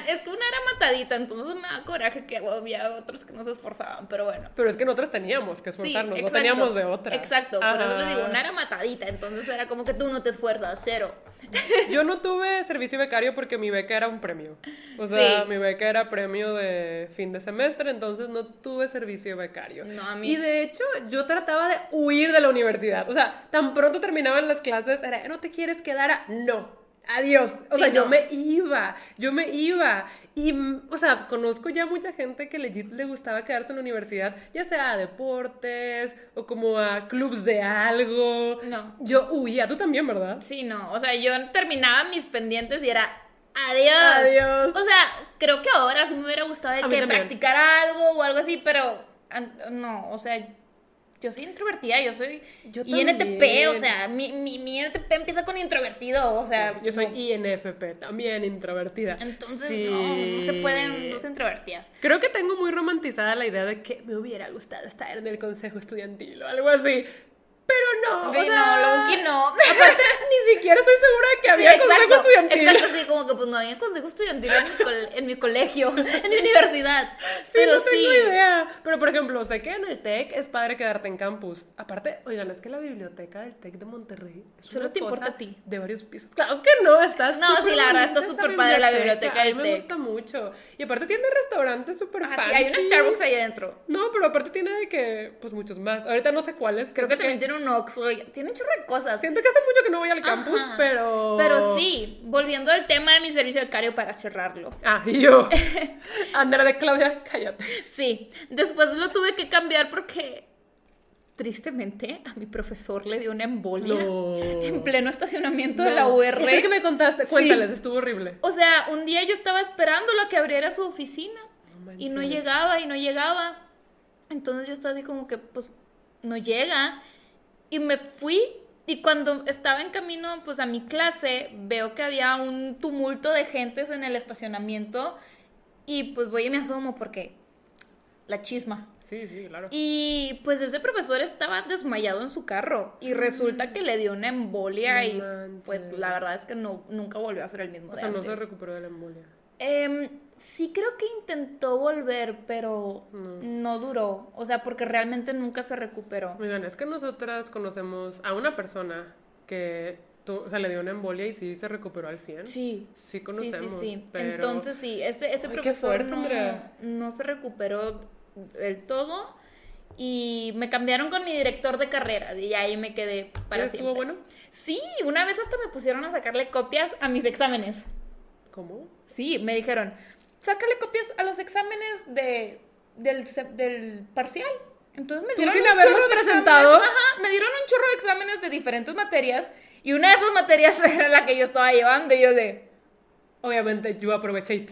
Oigan, es que una era matadita, entonces me da coraje que había otros que no se esforzaban, pero bueno. Pero es que nosotros teníamos que Sí, esforzarnos, no exacto. teníamos de otra. Exacto, por eso les Ajá. digo, una era matadita, entonces era como que tú no te esfuerzas, cero. Yo no tuve servicio becario porque mi beca era un premio. O sea, Sí. mi beca era premio de fin de semestre, entonces no tuve servicio becario. No, a mí- Y de hecho, yo trataba de huir de la universidad. O sea, tan pronto terminaban las clases, era, ¿no te quieres quedar? a-?" No. Adiós. O Sí, sea, yo me iba, yo me iba. Y, o sea, conozco ya mucha gente que legit le gustaba quedarse en la universidad, ya sea a deportes o como a clubs de algo. No. Yo huía, tú también, ¿verdad? Sí, no, o sea, yo terminaba mis pendientes y era adiós. Adiós. O sea, creo que ahora sí me hubiera gustado de que también. practicar algo o algo así, pero no, o sea, yo soy introvertida, yo soy Yo INTP, o sea, mi, mi, mi INTP empieza con introvertido, o sea, Yo soy no. INFP, también introvertida. entonces Sí. no, no se pueden dos introvertidas. Creo que tengo muy romantizada la idea de que me hubiera gustado estar en el consejo estudiantil o algo así. Pero no. Sí, o sea, no, luego que no. Aparte, ni siquiera estoy segura de que Sí, había consejo estudiantil. Exacto, sí, como que pues no había consejo estudiantil en mi, col- en mi colegio, en mi universidad. Sí, pero no sí. tengo idea. Pero, por ejemplo, sé que en el TEC es padre quedarte en campus. Aparte, oigan, es que la biblioteca del TEC de Monterrey es Solo una te importa a ti. De varios pisos. Claro que no, está No, sí, la verdad, está súper padre la biblioteca A mí del me gusta mucho. Y aparte tiene restaurantes súper Ah, sí, hay un Starbucks ahí adentro. No, pero aparte tiene de que, pues muchos más. Ahorita no sé cuáles. Creo que también tiene un Oxxo, tiene un chorro de cosas. Siento que hace mucho que no voy al campus, Ajá. pero... Pero sí, volviendo al tema de mi servicio becario para cerrarlo. Ah, y yo. Andrea de Claudia, cállate. Sí, después lo tuve que cambiar porque tristemente a mi profesor le dio una embolia No. en pleno estacionamiento de la. UR. Es el que me contaste. Sí. Cuéntales, estuvo horrible. O sea, un día yo estaba esperándolo a que abriera su oficina No y no llegaba y no llegaba. Entonces yo estaba así como que, pues, no llega. Y me fui y cuando estaba en camino, pues, a mi clase, veo que había un tumulto de gentes en el estacionamiento y pues voy y me asomo porque la chisma. Sí, sí, claro. Y pues ese profesor estaba desmayado en su carro y resulta que le dio una embolia No y manches. pues la verdad es que no, nunca volvió a ser el mismo O de sea, no se recuperó de la embolia. Em, sí creo que intentó volver, pero no duró. O sea, porque realmente nunca se recuperó. Oigan, es que nosotras conocemos a una persona que o sea, le dio una embolia y sí se recuperó al 100. Sí. Sí Sí, conocemos. sí, sí. pero- Entonces sí, ese, ese Ay, profesor fuerte, no, no se recuperó del todo. Y me cambiaron con mi director de carreras y ahí me quedé para ¿Y siempre. estuvo bueno? Sí, una vez hasta me pusieron a sacarle copias a mis exámenes. ¿Cómo? Sí, me dijeron, sácale copias a los exámenes de, del, del parcial. Entonces me Tú dieron sin un haberlos chorro de presentado. exámenes. Ajá, me dieron un chorro de exámenes de diferentes materias y una de esas materias era la que yo estaba llevando y yo de, Obviamente, yo aproveché.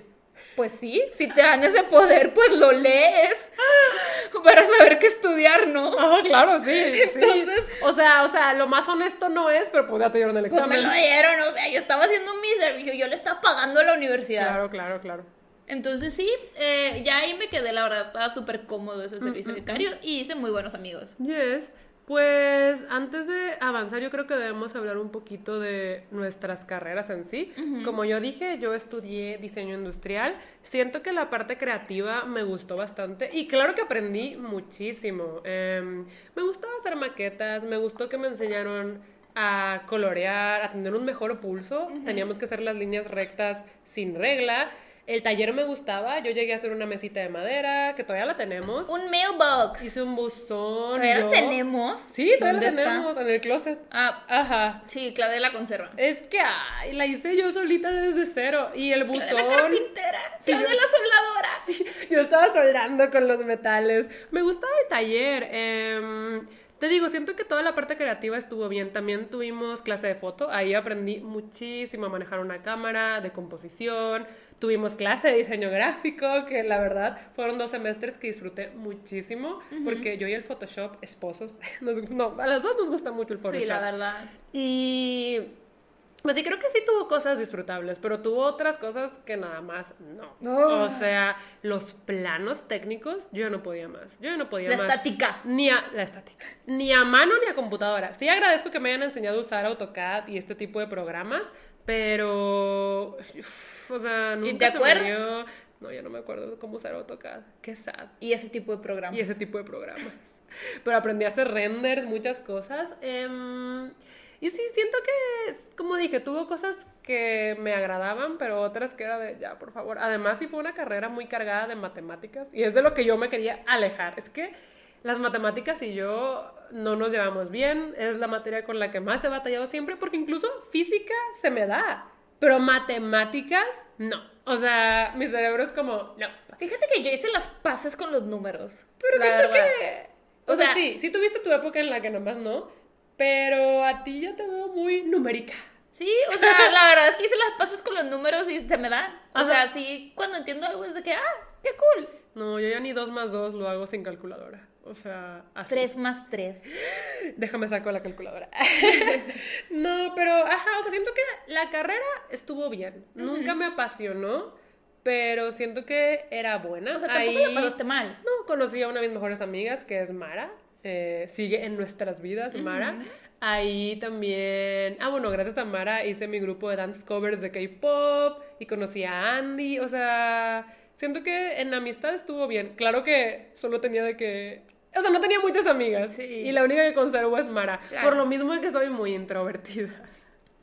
pues sí, si te dan ese poder, pues lo lees para saber qué estudiar, ¿no? Ah, claro, sí, sí. Entonces- O sea, o sea, lo más honesto no es, pero pues ya te dieron el Pues me examen. lo dieron, o sea, yo estaba haciendo mi servicio, yo le estaba pagando a la universidad. Claro, claro, claro. Entonces sí, eh, ya ahí me quedé, la verdad, estaba súper cómodo ese servicio mm, y hice muy buenos amigos. Yes. Pues antes de avanzar, yo creo que debemos hablar un poquito de nuestras carreras en sí. Como yo dije, yo estudié diseño industrial. Siento que la parte creativa me gustó bastante y claro que aprendí muchísimo. Em, me gustaba hacer maquetas, me gustó que me enseñaron a colorear, a tener un mejor pulso. Teníamos que hacer las líneas rectas sin regla. El taller me gustaba, yo llegué a hacer una mesita de madera, que todavía la tenemos. Un mailbox. Hice un buzón. ¿Todavía la tenemos? Sí, todavía la tenemos en el closet. Ah, Ajá. sí, Claudia la conserva. Es que ay, la hice yo solita desde cero. Y el Claudia buzón. la carpintera. Sí, Claudia yo- la soldadora. Yo estaba soldando con los metales. Me gustaba el taller. em, te digo, siento que toda la parte creativa estuvo bien. También tuvimos clase de foto. Ahí aprendí muchísimo a manejar una cámara, de composición. Tuvimos clase de diseño gráfico, que la verdad fueron dos semestres que disfruté muchísimo. Porque yo y el Photoshop, esposos, nos- no, a las dos nos gusta mucho el Photoshop. Sí, la verdad. Y pues sí, creo que sí tuvo cosas disfrutables, pero tuvo otras cosas que nada más no. Oh. O sea, los planos técnicos, yo no podía más. Yo no podía La más. estática. Ni a la estática. Ni a mano ni a computadora. Sí agradezco que me hayan enseñado a usar AutoCAD y este tipo de programas, pero uf, o sea, nunca te se acuerdas? me dio- No, ya no me acuerdo cómo usar AutoCAD. Qué sad Y ese tipo de programas. y ese tipo de programas. Pero aprendí a hacer renders, muchas cosas. em, y sí, siento que, como dije, tuvo cosas que me agradaban, pero otras que era de, ya, por favor. Además, sí fue una carrera muy cargada de matemáticas y es de lo que yo me quería alejar. Es que las matemáticas y yo no nos llevamos bien, es la materia con la que más he batallado siempre, porque incluso física se me da, pero matemáticas no. O sea, mi cerebro es como, no. Fíjate que yo hice las pases con los números. Pero siento verdad. que. O, O sea, sea- sí, sí tuviste tu época en la que nomás no. Pero a ti ya te veo muy numérica. Sí, o sea, la verdad es que hice las pases con los números y se me dan. O Ajá. sea, sí, cuando entiendo algo es de que, ah, qué cool. No, yo ya ni dos más dos lo hago sin calculadora. O sea, así. Tres más tres. Déjame saco la calculadora. no, pero, ajá, o sea, siento que la carrera estuvo bien. Nunca me apasionó, pero siento que era buena. O sea, tampoco Ahí- la pasaste mal. No, conocí a una de mis mejores amigas, que es Mara. Eh, sigue en nuestras vidas, Mara. Ahí también... Ah, bueno, gracias a Mara hice mi grupo de dance covers de K-pop y conocí a Andy. O sea, siento que en amistad estuvo bien. Claro que solo tenía de que... O sea, no tenía muchas amigas. Sí. Y la única que conservo es Mara. Claro. Por lo mismo de que soy muy introvertida.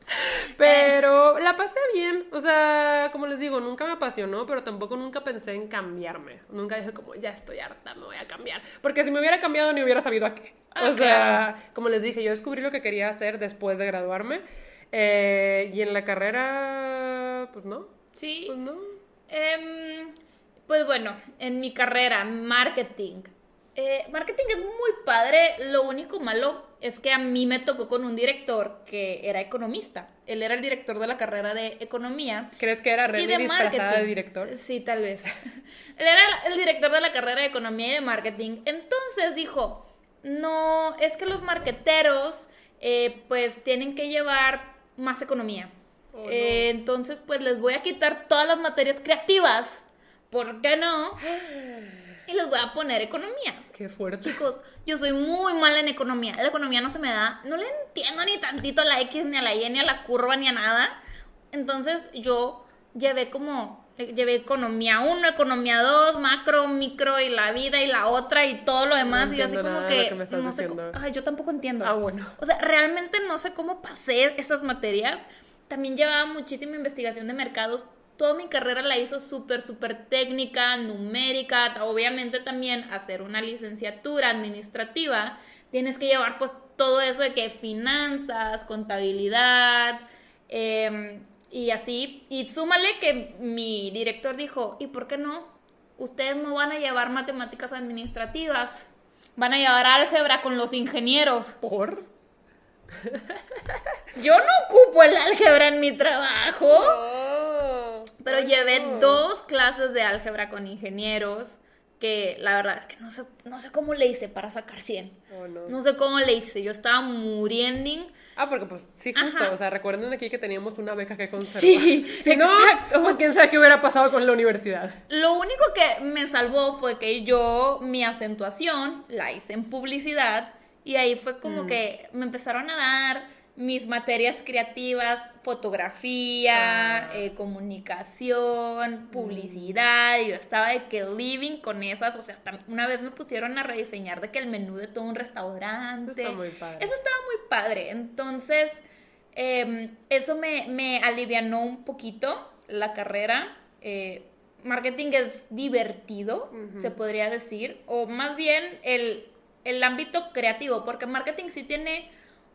Pero la pasé bien, o sea, como les digo, nunca me apasionó, pero tampoco nunca pensé en cambiarme. Nunca dije como, ya estoy harta, me voy a cambiar. Porque si me hubiera cambiado ni hubiera sabido a qué. Ah, o sea, como les dije, yo descubrí lo que quería hacer después de graduarme. eh, y en la carrera, pues no, Sí. pues no. Em, pues bueno, en mi carrera, marketing. Eh, marketing es muy padre, lo único malo es que a mí me tocó con un director que era economista. Él era el director de la carrera de economía. ¿Crees que era Remy de disfrazada marketing. de director? Sí, tal vez. Él era el director de la carrera de economía y de marketing. Entonces dijo, no, es que los marqueteros eh, pues tienen que llevar más economía. Oh, no. Eh, entonces pues les voy a quitar todas las materias creativas. ¿Por qué no? Y les voy a poner economías. Qué fuerte. Chicos, yo soy muy mala en economía. La economía no se me da. No le entiendo ni tantito a la X, ni a la Y, ni a la curva, ni a nada. Entonces yo llevé como, llevé economía 1, economía 2, macro, micro y la vida y la otra y todo lo demás. y así como que, que no sé cómo- Ay, yo tampoco entiendo. Ah, bueno. O sea, realmente no sé cómo pasé esas materias. También llevaba muchísima investigación de mercados. Toda mi carrera la hizo súper, súper técnica, numérica. Obviamente también hacer una licenciatura administrativa. Tienes que llevar pues todo eso de que finanzas, contabilidad em, y así. Y súmale que mi director dijo, ¿y por qué no? Ustedes no van a llevar matemáticas administrativas. Van a llevar álgebra con los ingenieros. ¿Por? Yo no ocupo el álgebra en mi trabajo. Pero llevé dos clases de álgebra con ingenieros que la verdad es que no sé, no sé cómo le hice para sacar 100. Oh, no. No sé cómo le hice. Yo estaba muriendo. Ah, porque pues sí, justo. Ajá. O sea, recuerden aquí que teníamos una beca que conservar. Sí, si no, exacto. pues quién sabe qué hubiera pasado con la universidad. Lo único que me salvó fue que yo mi acentuación la hice en publicidad Y ahí fue como que me empezaron a dar mis materias creativas, fotografía, Ah. eh, comunicación, publicidad, y yo estaba de que living con esas, o sea, hasta una vez me pusieron a rediseñar de que el menú de todo un restaurante. Está muy padre. Eso estaba muy padre, entonces em, eso me, me alivianó un poquito la carrera. eh, marketing es divertido, se podría decir, o más bien el, el ámbito creativo, porque marketing sí tiene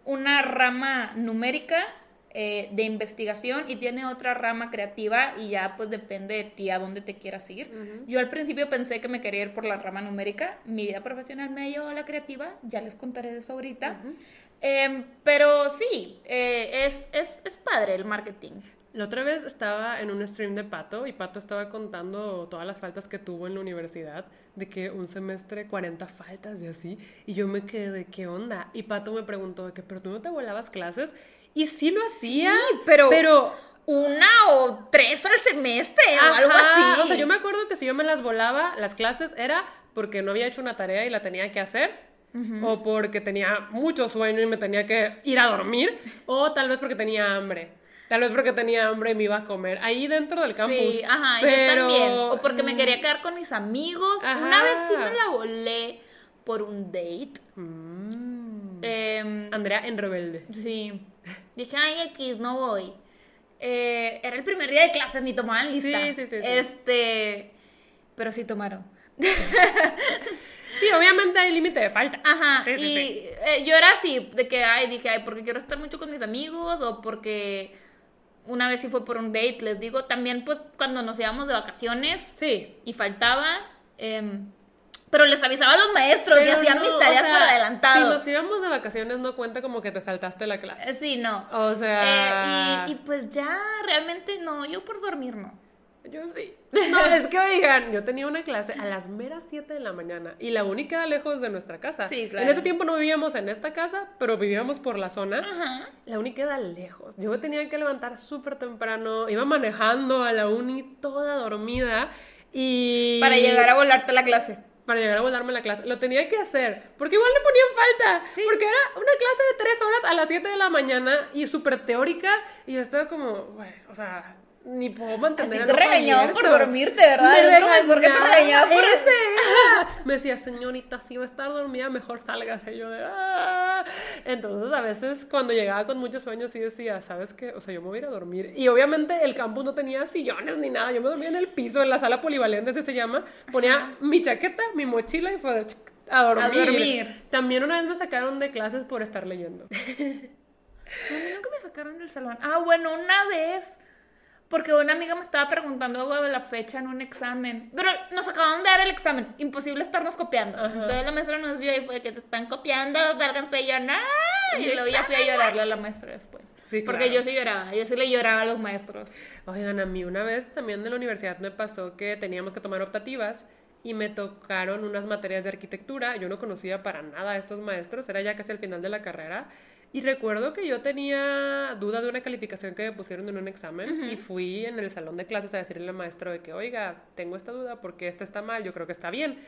una rama numérica eh, de investigación y tiene otra rama creativa y ya pues depende de ti a dónde te quieras ir. Yo al principio pensé que me quería ir por la rama numérica, mi vida profesional me ha llevado a la creativa, ya les contaré eso ahorita. Em, pero sí, eh, es, es, es padre el marketing. La otra vez estaba en un stream de Pato y Pato estaba contando todas las faltas que tuvo en la universidad, de que un semestre 40 faltas y así, y yo me quedé de qué onda. Y Pato me preguntó de que, pero tú no te volabas clases, y sí lo hacía, Sí, pero- pero Una o tres al semestre o algo Ajá, así. O sea, yo me acuerdo que si yo me las volaba, las clases era porque no había hecho una tarea y la tenía que hacer, o porque tenía mucho sueño y me tenía que ir a dormir, o tal vez porque tenía hambre. Tal vez porque tenía hambre y me iba a comer ahí dentro del campus. Sí, ajá, pero... yo también. O porque me quería quedar con mis amigos. Una vez sí me la volé por un date. Mm. Em, Andrea en rebelde. sí. Dije, ay, X, no voy. Eh, era el primer día de clases, ni tomaban lista. Sí, sí, sí, sí. Este. Pero sí tomaron. Sí, obviamente hay límite de falta. Ajá, Sí, sí, y sí. eh, yo era así, de que, ay, dije, ay, porque quiero estar mucho con mis amigos o porque una vez sí fue por un date, les digo, también pues cuando nos íbamos de vacaciones Sí. y faltaba, em, pero les avisaba a los maestros y hacían no, mis o tareas sea, por adelantado. Si nos íbamos de vacaciones, no cuenta como que te saltaste la clase. Eh, Sí, no. O sea. Eh, y, y pues ya, realmente no, yo por dormir no. Yo sí. No, es que oigan, yo tenía una clase a las meras 7 de la mañana y la única lejos de nuestra casa. Sí, claro. En ese tiempo no vivíamos en esta casa, pero vivíamos por la zona. Ajá. La única era lejos. Yo me tenía que levantar súper temprano, iba manejando a la uni toda dormida y... Para llegar a volarte la clase. Para llegar a volarme la clase. Lo tenía que hacer, porque igual le ponían falta. Sí. Porque era una clase de tres horas a las 7 de la mañana y súper teórica y yo estaba como, bueno, o sea... Ni puedo A ti mantener te el ojo regañaban por dormirte, ¿verdad? Me El profesor que te regañaba. regañaba por Ese. Me decía, señorita, si va a estar dormida, mejor sálgase. Y yo de, "Ah". Entonces, a veces, cuando llegaba con muchos sueños, sí decía, ¿sabes qué? O sea, yo me voy a ir a dormir. Y obviamente, el campus no tenía sillones ni nada. Yo me dormía en el piso, en la sala polivalente, así se llama. Ponía mi chaqueta, mi mochila y fue a dormir. A dormir. También una vez me sacaron de clases por estar leyendo. A nunca me sacaron del salón. Ah, bueno, una vez. Porque una amiga me estaba preguntando algo de la fecha en un examen. Pero nos acababan de dar el examen. Imposible estarnos copiando. Entonces la maestra nos vio y fue que te están copiando, sálganse y yo, no. Y luego ya fui a llorarle a la maestra después. Sí, Porque claro. yo sí lloraba. Yo sí le lloraba a los maestros. Oigan, a mí una vez también de la universidad me pasó que teníamos que tomar optativas y me tocaron unas materias de arquitectura. Yo no conocía para nada a estos maestros, era ya casi al final de la carrera. Y recuerdo que yo tenía duda de una calificación que me pusieron en un examen y fui en el salón de clases a decirle al maestro de que, oiga, tengo esta duda porque esta está mal, yo creo que está bien.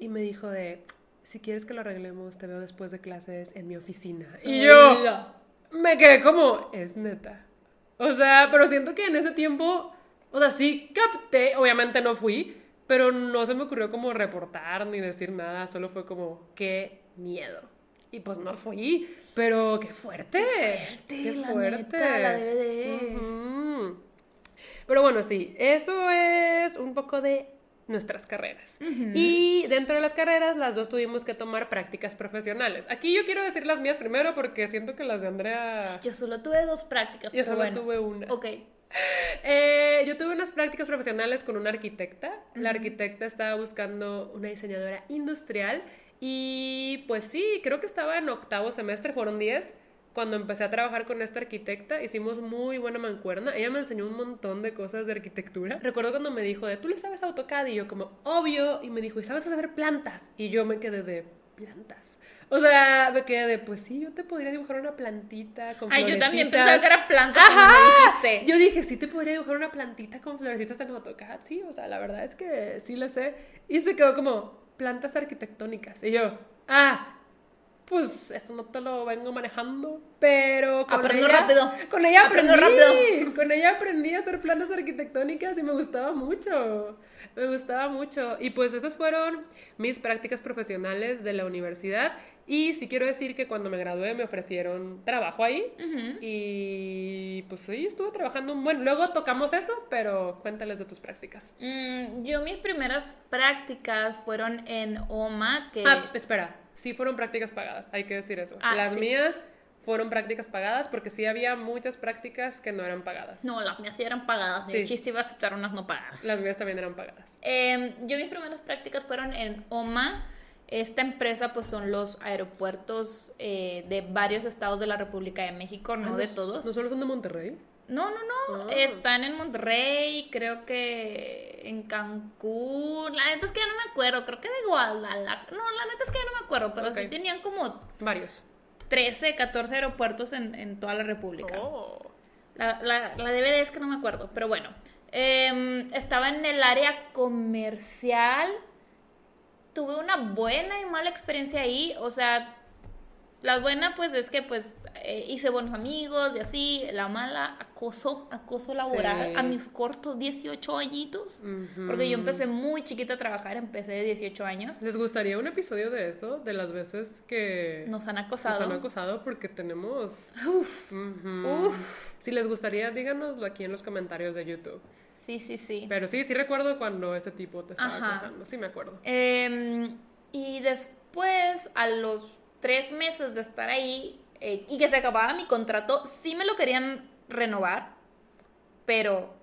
Y me dijo de, si quieres que lo arreglemos, te veo después de clases en mi oficina. Y yo Hola. me quedé como, es neta. O sea, pero siento que en ese tiempo, o sea, sí capté, obviamente no fui, pero no se me ocurrió como reportar ni decir nada, solo fue como, qué miedo. Y pues no fui, pero qué fuerte. Qué fuerte, la neta, la DVD. Ujú. Pero bueno, sí, eso es un poco de nuestras carreras. Y dentro de las carreras, las dos tuvimos que tomar prácticas profesionales. Aquí yo quiero decir las mías primero porque siento que las de Andrea... Yo solo tuve dos prácticas. Yo pero solo bueno. tuve una. Ok. Eh, yo tuve unas prácticas profesionales con una arquitecta. La arquitecta estaba buscando una diseñadora industrial y pues sí, creo que estaba en octavo semestre, fueron 10. Cuando empecé a trabajar con esta arquitecta, hicimos muy buena mancuerna. Ella me enseñó un montón de cosas de arquitectura. Recuerdo cuando me dijo de, ¿tú le sabes AutoCAD? Y yo como, obvio. Y me dijo, ¿y sabes hacer plantas? Y yo me quedé de, ¿plantas? O sea, me quedé de, pues sí, yo te podría dibujar una plantita con Ay, yo también florecitas". pensaba que era planta cuando me dijiste. Yo dije, sí te podría dibujar una plantita con florecitas en AutoCAD. Sí, o sea, la verdad es que sí le sé. Y se quedó como plantas arquitectónicas. Y yo, ah, pues esto no te lo vengo manejando, pero con Aprendo ella, rápido. Con ella aprendí, Aprendo rápido. con ella aprendí a hacer planas arquitectónicas y me gustaba mucho. Me gustaba mucho. Y pues esas fueron mis prácticas profesionales de la universidad. Y sí quiero decir que cuando me gradué me ofrecieron trabajo ahí. Y pues sí, estuve trabajando un buen. Luego tocamos eso, pero cuéntales de tus prácticas. Mm, yo mis primeras prácticas fueron en OMA, que... Ah, espera. Sí fueron prácticas pagadas, hay que decir eso. Ah, Las sí. mías fueron prácticas pagadas porque sí había muchas prácticas que no eran pagadas. No, las mías sí eran pagadas. Sí. El chiste iba a aceptar unas no pagadas. Las mías también eran pagadas. Eh, yo mis primeras prácticas fueron en OMA. Esta empresa pues son los aeropuertos eh, de varios estados de la República de México, no, de todos. ¿No solo son de Monterrey? No, no, no. Ah. Están en Monterrey, creo que en Cancún. La neta es que ya no me acuerdo. Creo que de Guadalajara. No, la neta es que ya no me acuerdo. Pero sí tenían como Varios. 13, 14 aeropuertos en, en toda la República. Oh. La, la, la DVD es que no me acuerdo, pero bueno. Em, estaba en el área comercial. Tuve una buena y mala experiencia ahí. O sea, la buena pues es que pues eh, hice buenos amigos y así. La mala, acoso, acoso laboral Sí. a mis cortos 18 añitos. Porque yo empecé muy chiquita a trajar, empecé de 18 años. ¿Les gustaría un episodio de eso? De las veces que Nos han nos acosado. han acosado porque tenemos... Uf, Ujú. uf. Si les gustaría, díganoslo aquí en los comentarios de YouTube. Sí, sí, sí. Pero sí, sí recuerdo cuando ese tipo te estaba Ajá. acosando. Sí me acuerdo. Em, y después, a los tres meses de estar ahí eh, y que se acababa mi contrato, sí me lo querían renovar, pero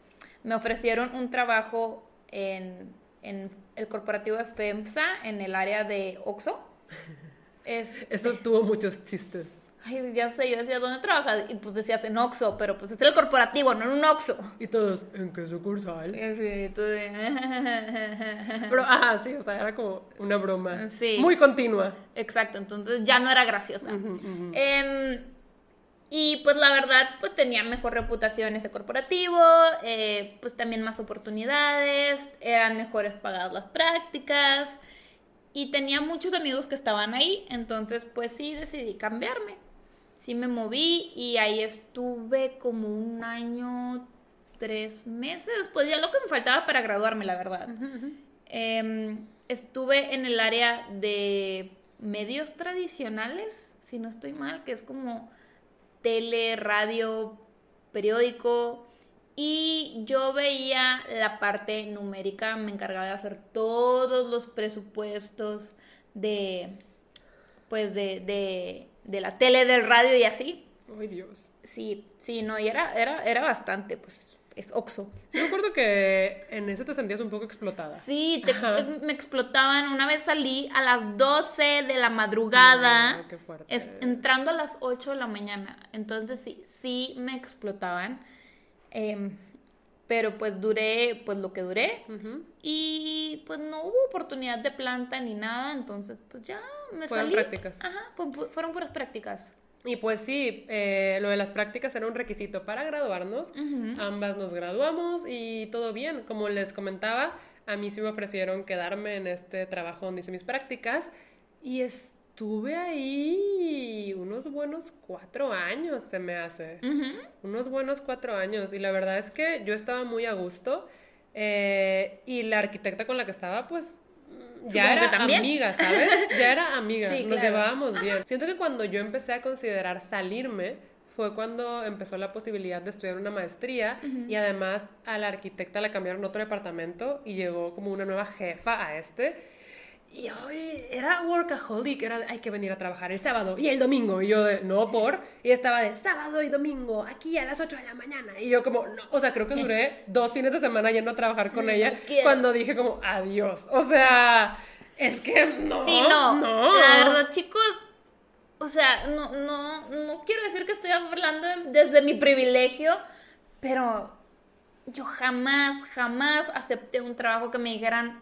me ofrecieron un trabajo en, en el corporativo de FEMSA, en el área de OXO. Es, Eso tuvo muchos chistes. Ay, ya sé, yo decía, ¿dónde trabajas? Y pues decías en OXO, pero pues es el corporativo, no en un OXO. Y todos, ¿en qué sucursal? Y así, tú de- Pero, ajá, sí, o sea, era como una broma. Sí. Muy continua. Exacto, entonces ya no era graciosa. Em, y pues la verdad, pues tenía mejor reputación ese corporativo, eh, pues también más oportunidades, eran mejores pagadas las prácticas y tenía muchos amigos que estaban ahí, entonces pues sí decidí cambiarme. Sí me moví y ahí estuve como un año, tres meses, pues ya lo que me faltaba para graduarme, la verdad. Em, estuve en el área de medios tradicionales, si no estoy mal, que es como tele, radio, periódico. Y yo veía la parte numérica, me encargaba de hacer todos los presupuestos de, pues, de, de, de la tele, del radio y así. Ay, Dios. Sí, sí, no, y era, era, era bastante, pues, es Oxo. Sí, me acuerdo que en ese te sentías un poco explotada. Sí, te- Ajá. me explotaban. Una vez salí a las 12 de la madrugada, No, qué fuerte. es- entrando a las 8 de la mañana. Entonces sí, sí me explotaban. Em, pero pues duré pues lo que duré. Y pues no hubo oportunidad de planta ni nada. Entonces pues ya me Fueron salí. prácticas. Ajá, fue- fu- fueron puras prácticas. Y pues sí, eh, lo de las prácticas era un requisito para graduarnos. Ambas nos graduamos y todo bien. Como les comentaba, a mí sí me ofrecieron quedarme en este trabajo donde hice mis prácticas y estuve ahí unos buenos cuatro años, se me hace. Unos buenos cuatro años. Y la verdad es que yo estaba muy a gusto. eh, y la arquitecta con la que estaba, pues ya Supongo era amiga, ¿sabes? Ya era amiga. Sí, Nos claro. llevábamos bien. Siento que cuando yo empecé a considerar salirme fue cuando empezó la posibilidad de estudiar una maestría y además a la arquitecta la cambiaron a otro departamento y llegó como una nueva jefa a este. Y hoy era workaholic, era de, hay que venir a trabajar el sábado y el domingo. Y yo de, no por. Y estaba de sábado y domingo, aquí a las 8 de la mañana. Y yo como, no, o sea, creo que duré dos fines de semana yendo a trabajar con No ella quiero. cuando dije como, adiós. O sea, es que no. Sí, no. no. La verdad, chicos, o sea, no, no, no quiero decir que estoy hablando desde mi privilegio, pero yo jamás, jamás acepté un trabajo que me dijeran,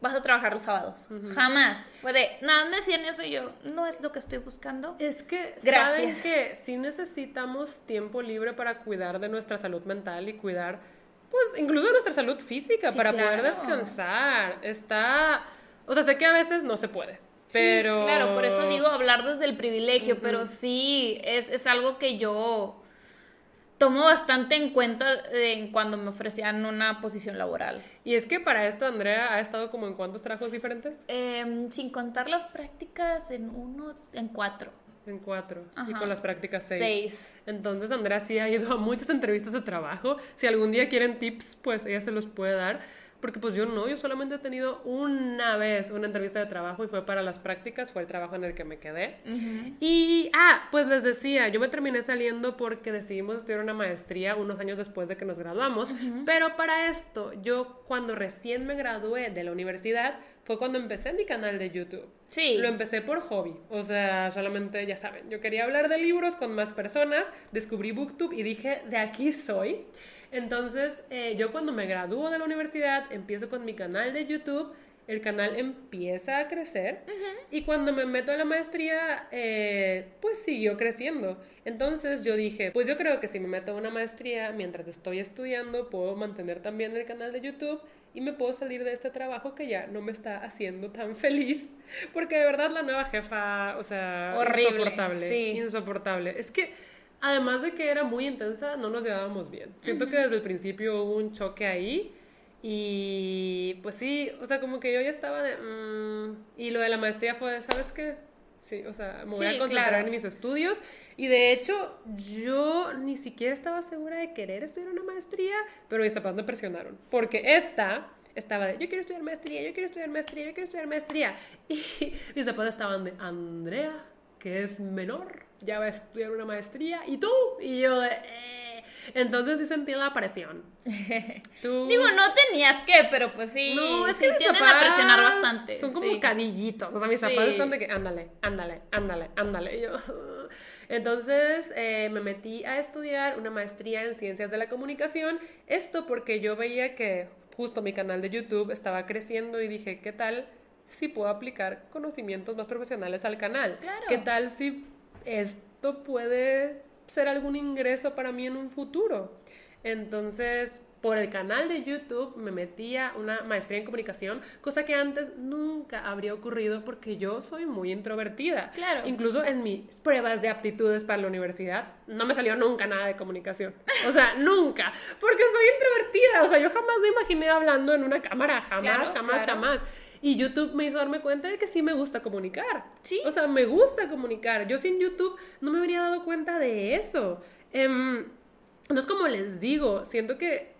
vas a trabajar los sábados. Jamás. Fue de, nada, me decían eso y yo, no es lo que estoy buscando. Es que Gracias. saben que sí necesitamos tiempo libre para cuidar de nuestra salud mental y cuidar, pues, incluso de nuestra salud física Sí, para poder descansar. Está, o sea, sé que a veces no se puede. Pero... Sí, claro, por eso digo hablar desde el privilegio, pero sí, es, es algo que yo tomo bastante en cuenta en cuando me ofrecían una posición laboral. Y es que para esto Andrea ha estado como en cuántos trabajos diferentes? Em, sin contar las prácticas en uno, en cuatro. En cuatro. Y con las prácticas seis. Seis. Entonces Andrea sí ha ido a muchas entrevistas de trabajo. Si algún día quieren tips, pues ella se los puede dar. Porque pues yo no, yo solamente he tenido una vez una entrevista de trabajo y fue para las prácticas, fue el trabajo en el que me quedé. Y, ah, pues les decía, yo me terminé saliendo porque decidimos estudiar una maestría unos años después de que nos graduamos, pero para esto, yo cuando recién me gradué de la universidad, fue cuando empecé mi canal de YouTube. Sí. Lo empecé por hobby, o sea, solamente, ya saben, yo quería hablar de libros con más personas, descubrí BookTube y dije, de aquí soy. Entonces, eh, yo cuando me gradúo de la universidad, empiezo con mi canal de YouTube, el canal empieza a crecer y cuando me meto a la maestría, eh, pues siguió creciendo. Entonces yo dije, pues yo creo que si me meto a una maestría mientras estoy estudiando, puedo mantener también el canal de YouTube y me puedo salir de este trabajo que ya no me está haciendo tan feliz. Porque de verdad la nueva jefa, o sea, Horrible, insoportable. sí. Insoportable. Es que además de que era muy intensa, no nos llevábamos bien. Siento que desde el principio hubo un choque ahí. Y pues sí, o sea, como que yo ya estaba de... mm, y lo de la maestría fue, de, ¿sabes qué? Sí, o sea, me voy Sí, a concentrar claro. en mis estudios. Y de hecho, yo ni siquiera estaba segura de querer estudiar una maestría, pero mis papás me presionaron. Porque esta estaba de, yo quiero estudiar maestría, yo quiero estudiar maestría, yo quiero estudiar maestría. Y mis papás estaban de, Andrea, que es menor, ya va a estudiar una maestría. ¿Y tú? Y yo de, "Eh". Entonces sí sentí la presión. Tú... Digo, no tenías que, pero pues sí. No, es sí que tienden a presionar bastante. Son como sí. cadillitos. O sea, mis Sí. papás están de que, ándale, ándale, ándale, ándale. Y yo, entonces eh, me metí a estudiar una maestría en ciencias de la comunicación. Esto porque yo veía que justo mi canal de YouTube estaba creciendo y dije, ¿qué tal si puedo aplicar conocimientos más profesionales al canal? Claro. ¿Qué tal si esto puede ser algún ingreso para mí en un futuro? Entonces, por el canal de YouTube me metí a una maestría en comunicación, cosa que antes nunca habría ocurrido porque yo soy muy introvertida. Claro. Incluso en mis pruebas de aptitudes para la universidad no me salió nunca nada de comunicación. O sea, nunca. Porque soy introvertida. O sea, yo jamás me imaginé hablando en una cámara. Jamás, Claro, jamás, claro. jamás. Y YouTube me hizo darme cuenta de que sí me gusta comunicar. Sí. O sea, me gusta comunicar. Yo sin YouTube no me habría dado cuenta de eso. Em, no es como les digo, siento que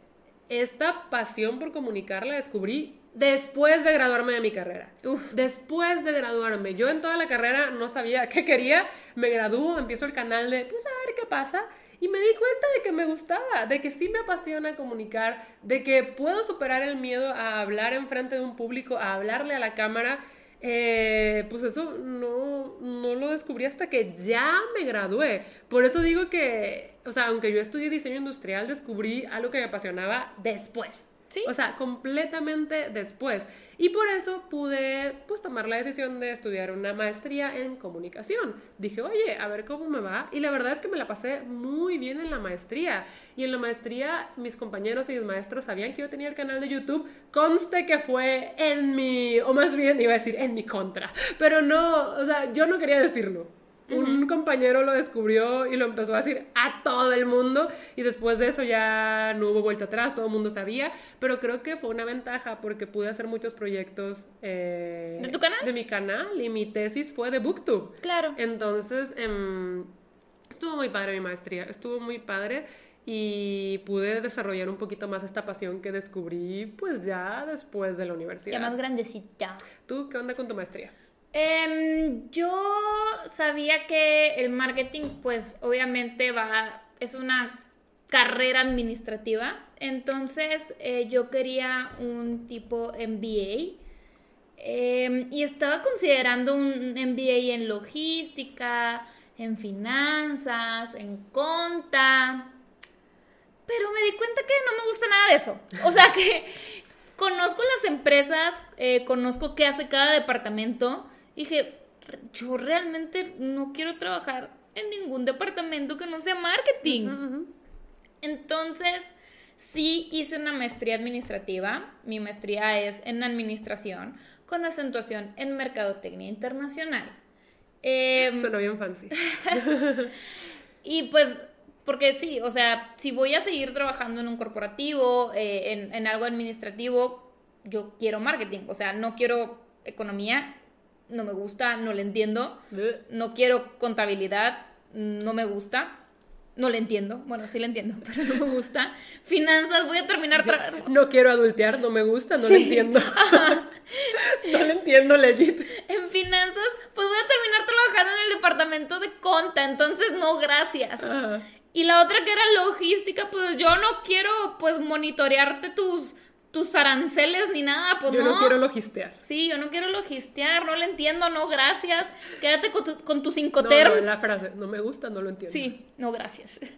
esta pasión por comunicar la descubrí después de graduarme de mi carrera. Uf. Después de graduarme. Yo en toda la carrera no sabía qué quería. Me gradúo, empiezo el canal de, pues a ver qué pasa. Y me di cuenta de que me gustaba, de que sí me apasiona comunicar, de que puedo superar el miedo a hablar enfrente de un público, a hablarle a la cámara. Eh, pues eso no, no lo descubrí hasta que ya me gradué. Por eso digo que, o sea, aunque yo estudié diseño industrial, descubrí algo que me apasionaba después. Sí. O sea, completamente después. Y por eso pude, pues, tomar la decisión de estudiar una maestría en comunicación. Dije, oye, a ver cómo me va. Y la verdad es que me la pasé muy bien en la maestría. Y en la maestría, mis compañeros y mis maestros sabían que yo tenía el canal de YouTube. Conste que fue en mi, o más bien iba a decir en mi contra. Pero no, o sea, yo no quería decirlo. Un compañero lo descubrió y lo empezó a decir a todo el mundo y después de eso ya no hubo vuelta atrás, todo el mundo sabía, pero creo que fue una ventaja porque pude hacer muchos proyectos eh, ¿De tu canal? De mi canal y mi tesis fue de BookTube. Claro. Entonces, em, estuvo muy padre mi maestría, estuvo muy padre y pude desarrollar un poquito más esta pasión que descubrí pues ya después de la universidad. Ya más grandecita. ¿Tú qué onda con tu maestría? Em, yo sabía que el marketing, pues obviamente va, es una carrera administrativa. Entonces eh, yo quería un tipo MBA. Em, y estaba considerando un MBA en logística, en finanzas, en conta. Pero me di cuenta que no me gusta nada de eso. O sea que conozco las empresas, eh, conozco qué hace cada departamento. Y dije, yo realmente no quiero trabajar en ningún departamento que no sea marketing. Entonces, sí hice una maestría administrativa. Mi maestría es en administración. con acentuación en Mercadotecnia Internacional. Em, Suena bien fancy. y pues, porque sí, o sea, si voy a seguir trabajando en un corporativo, eh, en, en algo administrativo, yo quiero marketing, o sea, no quiero economía, no me gusta, no le entiendo, no quiero contabilidad, no me gusta. No le entiendo. Bueno, sí le entiendo, pero no me gusta. Finanzas, voy a terminar. tra- No quiero adultear, no me gusta, no lo entiendo. no lo entiendo, legit. En finanzas, pues voy a terminar trabajando en el departamento de conta. Entonces, no, gracias. Ajá. Y la otra que era logística, pues yo no quiero, pues, monitorearte tus, tus aranceles ni nada. Pues Yo no. no quiero logistear. Sí, yo no quiero logistear, no le entiendo, no, gracias. Quédate con, tu- con tus No, incoterms. no, la frase, no me gusta, no lo entiendo. Sí, no, gracias.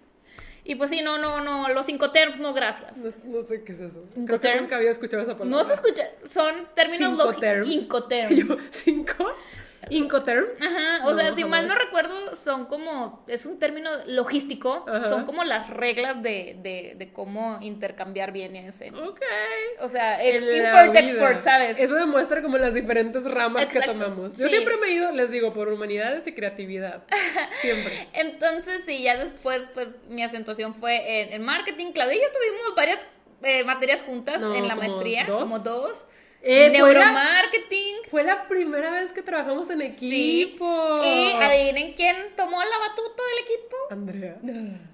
Y pues sí, no, no, no, los incoterms, no, gracias. No, no sé qué es eso. Creo que nunca había escuchado esa palabra. No se escucha, son términos lógicos. Incoterms. Yo, ¿Cinco? ¿Incoterms? Ajá, o No, sea, si mal no recuerdo, son como, es un término logístico, Ajá. son como las reglas de, de, de cómo intercambiar bienes. en- Ok. o sea, ex- En la import, vida. export, ¿sabes? Eso demuestra como las diferentes ramas Exacto, que tomamos. Yo sí. siempre me he ido, les digo, por humanidades y creatividad. Siempre. Entonces, sí, ya después, pues, mi acentuación fue en, en marketing. Claudia y yo tuvimos varias eh, materias juntas No, en la maestría, dos. como dos. Eh, fue la- Neuromarketing. Fue la primera vez que trabajamos en Sí. equipo. Y adivinen quién tomó la batuta del equipo. Andrea.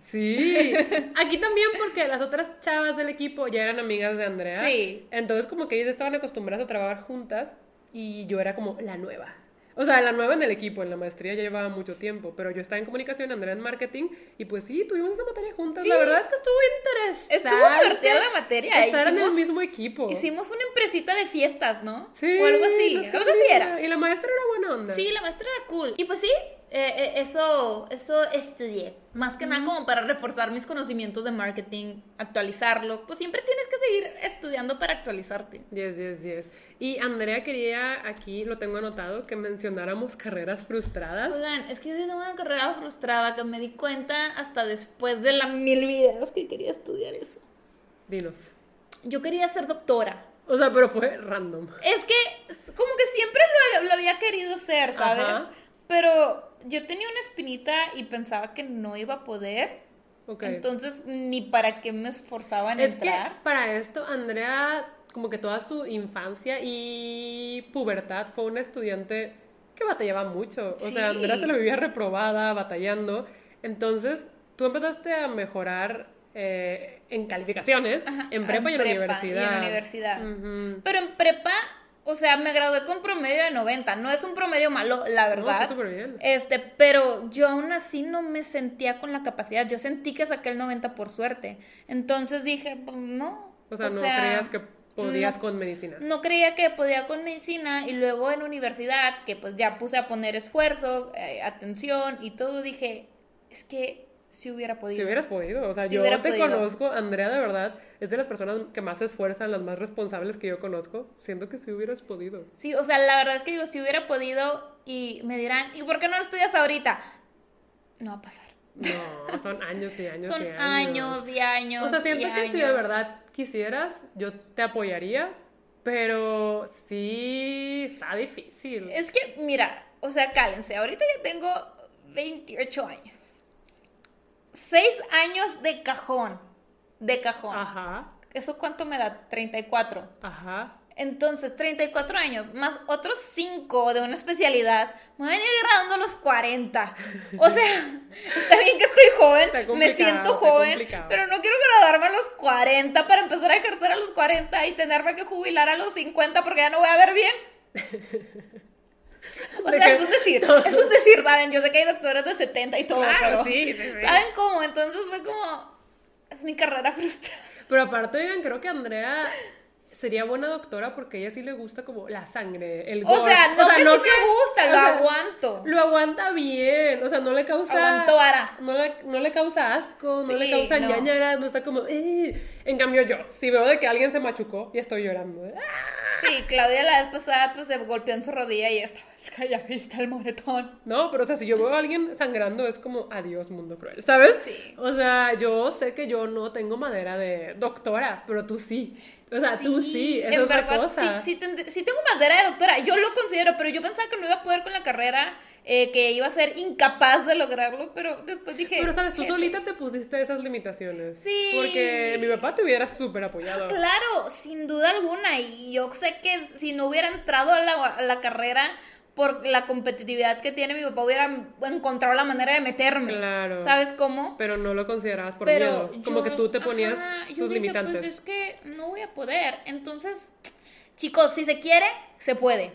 Sí. Aquí también porque las otras chavas del equipo ya eran amigas de Andrea. Sí. Entonces como que ellas estaban acostumbradas a trabajar juntas y yo era como la nueva. O sea, la nueva en el equipo, en la maestría ya llevaba mucho tiempo, pero yo estaba en comunicación, Andrea en marketing y pues sí, tuvimos esa materia juntas. Sí. La verdad es que estuvo interesante. Estuvo divertida la materia. Estar en el mismo equipo. Hicimos una empresita de fiestas, ¿no? Sí, O algo así. Algo así era. Y la maestra era buena onda. Sí, la maestra era cool. Y pues sí, eh, eh, eso, eso estudié. Más que nada como para reforzar mis conocimientos de marketing, actualizarlos. Pues siempre tienes que seguir estudiando para actualizarte. Yes, yes, yes. Y Andrea quería, aquí lo tengo anotado, que mencionáramos carreras frustradas. Oigan, es que yo tengo una carrera frustrada que me di cuenta hasta después de la mil videos que quería estudiar eso. Dinos. Yo quería ser doctora. O sea, pero fue random. Es que como que siempre lo, lo había querido ser, ¿sabes? Ajá. Pero yo tenía una espinita y pensaba que no iba a poder. Ok. Entonces, ni para qué me esforzaba en es que entrar. para esto, Andrea, como que toda su infancia y pubertad fue una estudiante que batallaba mucho. O Sí. sea, Andrea se la vivía reprobada, batallando. Entonces, tú empezaste a mejorar eh, en calificaciones, Ajá, en prepa y en prepa universidad. y en universidad. Pero en prepa, o sea, me gradué con promedio de 90. No es un promedio malo, la No, verdad. está súper bien. Este, pero yo aún así no me sentía con la capacidad. Yo sentí que saqué el 90 por suerte. Entonces dije, pues no. O sea, no creías que podías no- con medicina. No creía que podía con medicina y luego en universidad, que pues ya puse a poner esfuerzo, eh, atención y todo, dije, es que si hubiera podido. Si hubieras podido, o sea, Si yo te podido. conozco, Andrea de verdad es de las personas que más se esfuerzan, las más responsables que yo conozco. Siento que si hubieras podido. Sí, o sea, la verdad es que digo, si hubiera podido y me dirán, ¿y por qué no lo estudias ahorita? No va a pasar. No, son años y años Son y años y años. O sea, siento que si de años. verdad quisieras, yo te apoyaría, pero sí está difícil. Es que, mira, o sea, cálense, ahorita ya tengo 28 años. 6 años de cajón. De cajón. Ajá, ¿Eso cuánto me da? 34. ajá. Entonces, 34 años, más otros 5 de una especialidad, me van a ir graduando a los 40. O sea, está bien que estoy joven, me siento joven, pero no quiero graduarme a los 40 para empezar a ejercer a los 40 y tenerme que jubilar a los 50 porque ya no voy a ver bien. O De sea, que- eso es decir, eso es decir, ¿saben? Yo sé que hay doctores de 70 y todo, Claro, pero sí, sí, sí. ¿saben cómo? Entonces fue como, es mi carrera frustrada. Pero aparte, oigan, creo que Andrea sería buena doctora porque a ella sí le gusta como la sangre, el O gore. sea, no que sí me gusta, o lo sea, aguanto. Lo aguanta bien, o sea, no le causa... Aguanto vara. No le, no le causa asco, no le causa no. ñañaras, no está como... "Eh". En cambio yo, si veo de que alguien se machucó y estoy llorando. "Ah". Sí, Claudia la vez pasada pues se golpeó en su rodilla y estaba así, ya viste el moretón. No, pero o sea, si yo veo a alguien sangrando es como adiós mundo cruel, ¿sabes? Sí. O sea, yo sé que yo no tengo madera de doctora, pero tú sí. O sea, tú sí, es la verdad, cosa. Sí, sí, tend- sí tengo madera de doctora, yo lo considero, pero yo pensaba que no iba a poder con la carrera, eh, que iba a ser incapaz de lograrlo, pero después dije... Pero sabes, tú solita te pusiste esas limitaciones. Sí. Porque mi papá te hubiera súper apoyado. Claro, sin duda alguna. Y yo sé que si no hubiera entrado a la, a la carrera por la competitividad que tiene mi papá, hubiera encontrado la manera de meterme. Claro. ¿Sabes cómo? Pero no lo considerabas por Pero miedo. Como yo- que tú te ponías ajá, yo tus dije, limitantes. Pues es que no voy a poder. Entonces, chicos, si se quiere, se puede.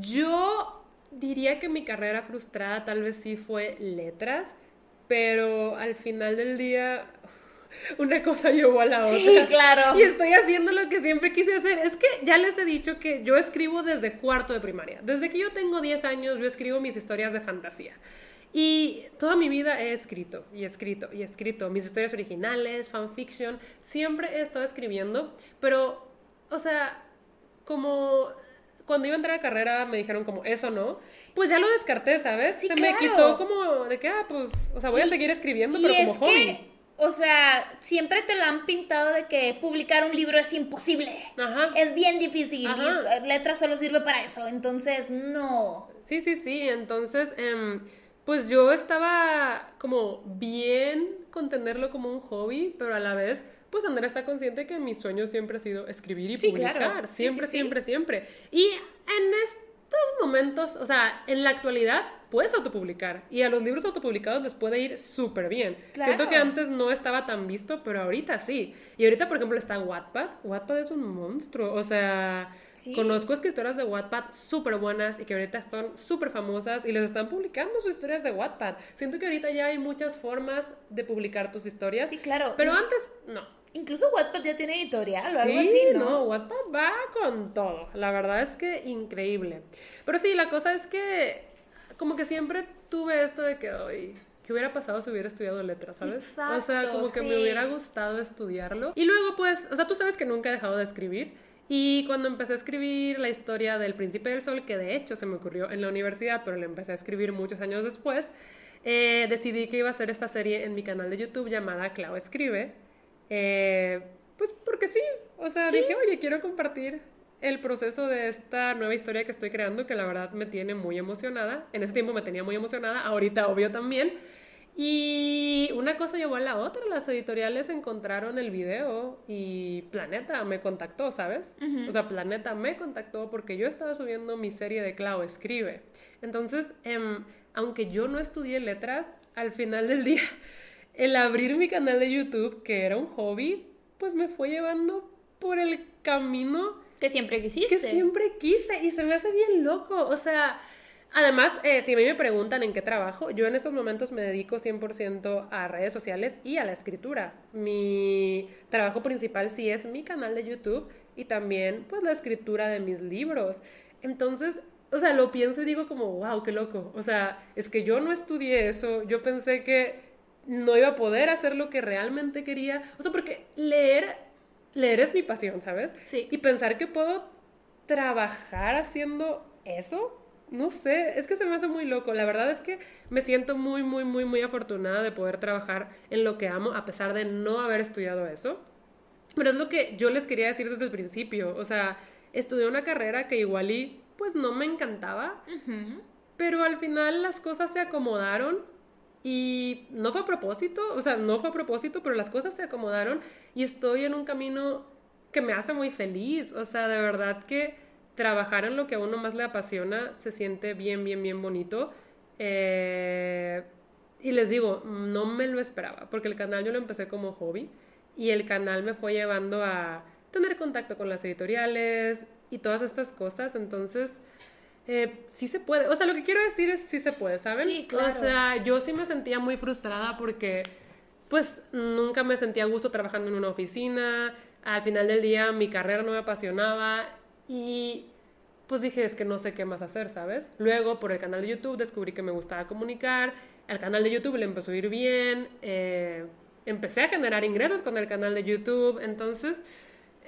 Yo diría que mi carrera frustrada tal vez sí fue letras, pero al final del día una cosa llevó a la otra. Sí, claro. Y estoy haciendo lo que siempre quise hacer. Es que ya les he dicho que yo escribo desde cuarto de primaria. Desde que yo tengo 10 años yo escribo mis historias de fantasía. Y toda mi vida he escrito y escrito y escrito mis historias originales, fanfiction, siempre he estado escribiendo, pero, o sea, como cuando iba a entrar a carrera me dijeron como eso no, pues ya lo descarté, ¿sabes? Sí, Se me claro. quitó como de que, ah, pues, o sea, voy a Y- seguir escribiendo, pero como hobby. que, o sea, siempre te la han pintado de que publicar un libro es imposible. Ajá. Es bien difícil. Ajá. Y letras solo sirve para eso. Entonces, no. Sí, sí, sí. Entonces, em, pues yo estaba como bien con tenerlo como un hobby, pero a la vez, pues Andrea está consciente que mi sueño siempre ha sido escribir y Sí, publicar. claro. Siempre, sí, sí. siempre, siempre. Y en estos momentos, o sea, en la actualidad, puedes autopublicar. Y a los libros autopublicados les puede ir súper bien. Claro. Siento que antes no estaba tan visto, pero ahorita sí. Y ahorita, por ejemplo, está Wattpad. Wattpad es un monstruo. O sea, Sí. conozco escritoras de Wattpad súper buenas y que ahorita son súper famosas y les están publicando sus historias de Wattpad. Siento que ahorita ya hay muchas formas de publicar tus historias. Sí, claro. Pero antes, no. Incluso Wattpad ya tiene editorial o algo Sí, así, no, ¿no? Wattpad va con todo. La verdad es que increíble. Pero sí, la cosa es que como que siempre tuve esto de que, ay, ¿qué hubiera pasado si hubiera estudiado letras, sabes? o sea, Exacto, como que me sí. hubiera gustado estudiarlo. Y luego, pues, o sea, tú sabes que nunca he dejado de escribir. Y cuando empecé a escribir la historia del Príncipe del Sol, que de hecho se me ocurrió en la universidad, pero la empecé a escribir muchos años después, eh, decidí que iba a hacer esta serie en mi canal de YouTube llamada Clau Escribe. Eh, pues porque sí, o sea, dije, oye, quiero compartir el proceso de esta nueva historia que estoy creando, que la verdad me tiene muy emocionada. En ese tiempo me tenía muy emocionada, ahorita obvio también. Y una cosa llevó a la otra, las editoriales encontraron el video y Planeta me contactó, ¿sabes? O sea, Planeta me contactó porque yo estaba subiendo mi serie de Clau Escribe. Entonces, em, aunque yo no estudié letras, al final del día, el abrir mi canal de YouTube, que era un hobby, pues me fue llevando por el camino Que siempre quisiste. que siempre quise y se me hace bien loco. O sea, además, eh, si a mí me preguntan en qué trabajo, yo en estos momentos me dedico 100% a redes sociales y a la escritura. Mi trabajo principal sí es mi canal de YouTube y también pues la escritura de mis libros. Entonces, o sea, lo pienso y digo como, wow, qué loco. O sea, es que yo no estudié eso, yo pensé que no iba a poder hacer lo que realmente quería. O sea, porque leer, leer es mi pasión, ¿sabes? Sí. Y pensar que puedo trabajar haciendo eso, no sé, es que se me hace muy loco. La verdad es que me siento muy, muy, muy, muy afortunada de poder trabajar en lo que amo, a pesar de no haber estudiado eso. Pero es lo que yo les quería decir desde el principio. O sea, estudié una carrera que igual y pues no me encantaba, pero al final las cosas se acomodaron y no fue a propósito, o sea, no fue a propósito, pero las cosas se acomodaron y estoy en un camino que me hace muy feliz. O sea, de verdad que trabajar en lo que a uno más le apasiona se siente bien, bien, bien bonito. Eh, y les digo, no me lo esperaba, porque el canal yo lo empecé como hobby y el canal me fue llevando a tener contacto con las editoriales y todas estas cosas. Entonces, eh, sí se puede. O sea, lo que quiero decir es sí se puede, ¿saben? Sí, claro. O sea, yo sí me sentía muy frustrada porque, pues, nunca me sentía a gusto trabajando en una oficina. Al final del día, mi carrera no me apasionaba y, pues, dije, es que no sé qué más hacer, ¿sabes? Luego, por el canal de YouTube, descubrí que me gustaba comunicar. Al canal de YouTube le empezó a ir bien. eh, empecé a generar ingresos con el canal de YouTube. Entonces,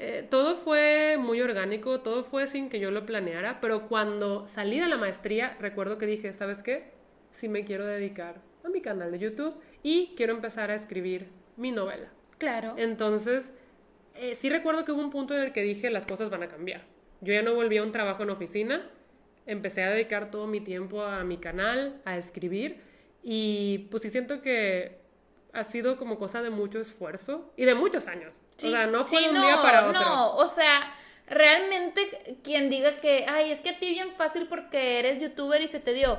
eh, todo fue muy orgánico, todo fue sin que yo lo planeara, pero cuando salí de la maestría, recuerdo que dije, ¿sabes qué? Sí me quiero dedicar a mi canal de YouTube y quiero empezar a escribir mi novela. Claro. Entonces, eh, sí recuerdo que hubo un punto en el que dije, las cosas van a cambiar. Yo ya no volví a un trabajo en oficina, empecé a dedicar todo mi tiempo a mi canal, a escribir, y pues sí siento que ha sido como cosa de mucho esfuerzo y de muchos años. O sea, no fue Sí, de un no, día para otro. No, o sea, realmente quien diga que, ay, es que a ti bien fácil porque eres youtuber y se te dio,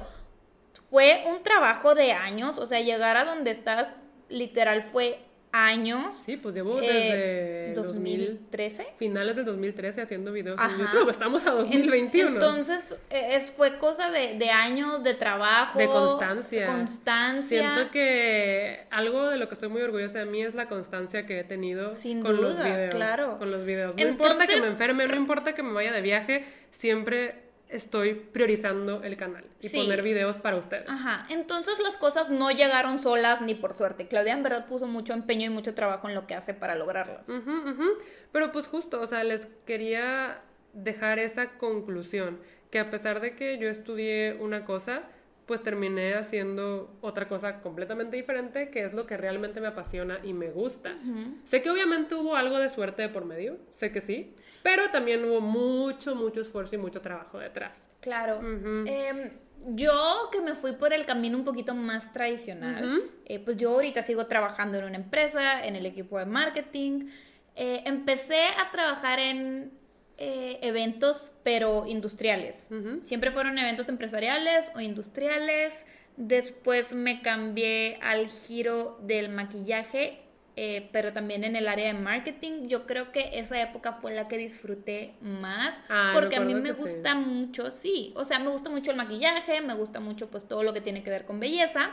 fue un trabajo de años, o sea, llegar a donde estás, literal, fue años. Sí, pues llevo Eh, desde 2000, 2013. finales del 2013 haciendo videos Ajá. en YouTube. Estamos a 2021. Entonces, eh, es, fue cosa de, de años de trabajo. De constancia. de constancia. Siento que algo de lo que estoy muy orgullosa de mí es la constancia que he tenido Sin con los duda, videos. claro. Con los videos. No importa que me enferme, no importa que me vaya de viaje, siempre estoy priorizando el canal y Sí. poner videos para ustedes. Ajá, entonces las cosas no llegaron solas ni por suerte. Claudia en verdad puso mucho empeño y mucho trabajo en lo que hace para lograrlas. Ujú, ujú. Pero pues justo, o sea, les quería dejar esa conclusión, que a pesar de que yo estudié una cosa, pues terminé haciendo otra cosa completamente diferente, que es lo que realmente me apasiona y me gusta. Sé que obviamente hubo algo de suerte de por medio, sé que sí, pero también hubo mucho, mucho esfuerzo y mucho trabajo detrás. Claro. Em, yo que me fui por el camino un poquito más tradicional, eh, pues yo ahorita sigo trabajando en una empresa, en el equipo de marketing. Eh, empecé a trabajar en eh, eventos, pero industriales. Siempre fueron eventos empresariales o industriales. Después me cambié al giro del maquillaje, eh, pero también en el área de marketing. Yo creo que esa época fue la que disfruté más, Ah, porque a mí me sí. gusta mucho, sí, o sea, me gusta mucho el maquillaje, me gusta mucho pues todo lo que tiene que ver con belleza.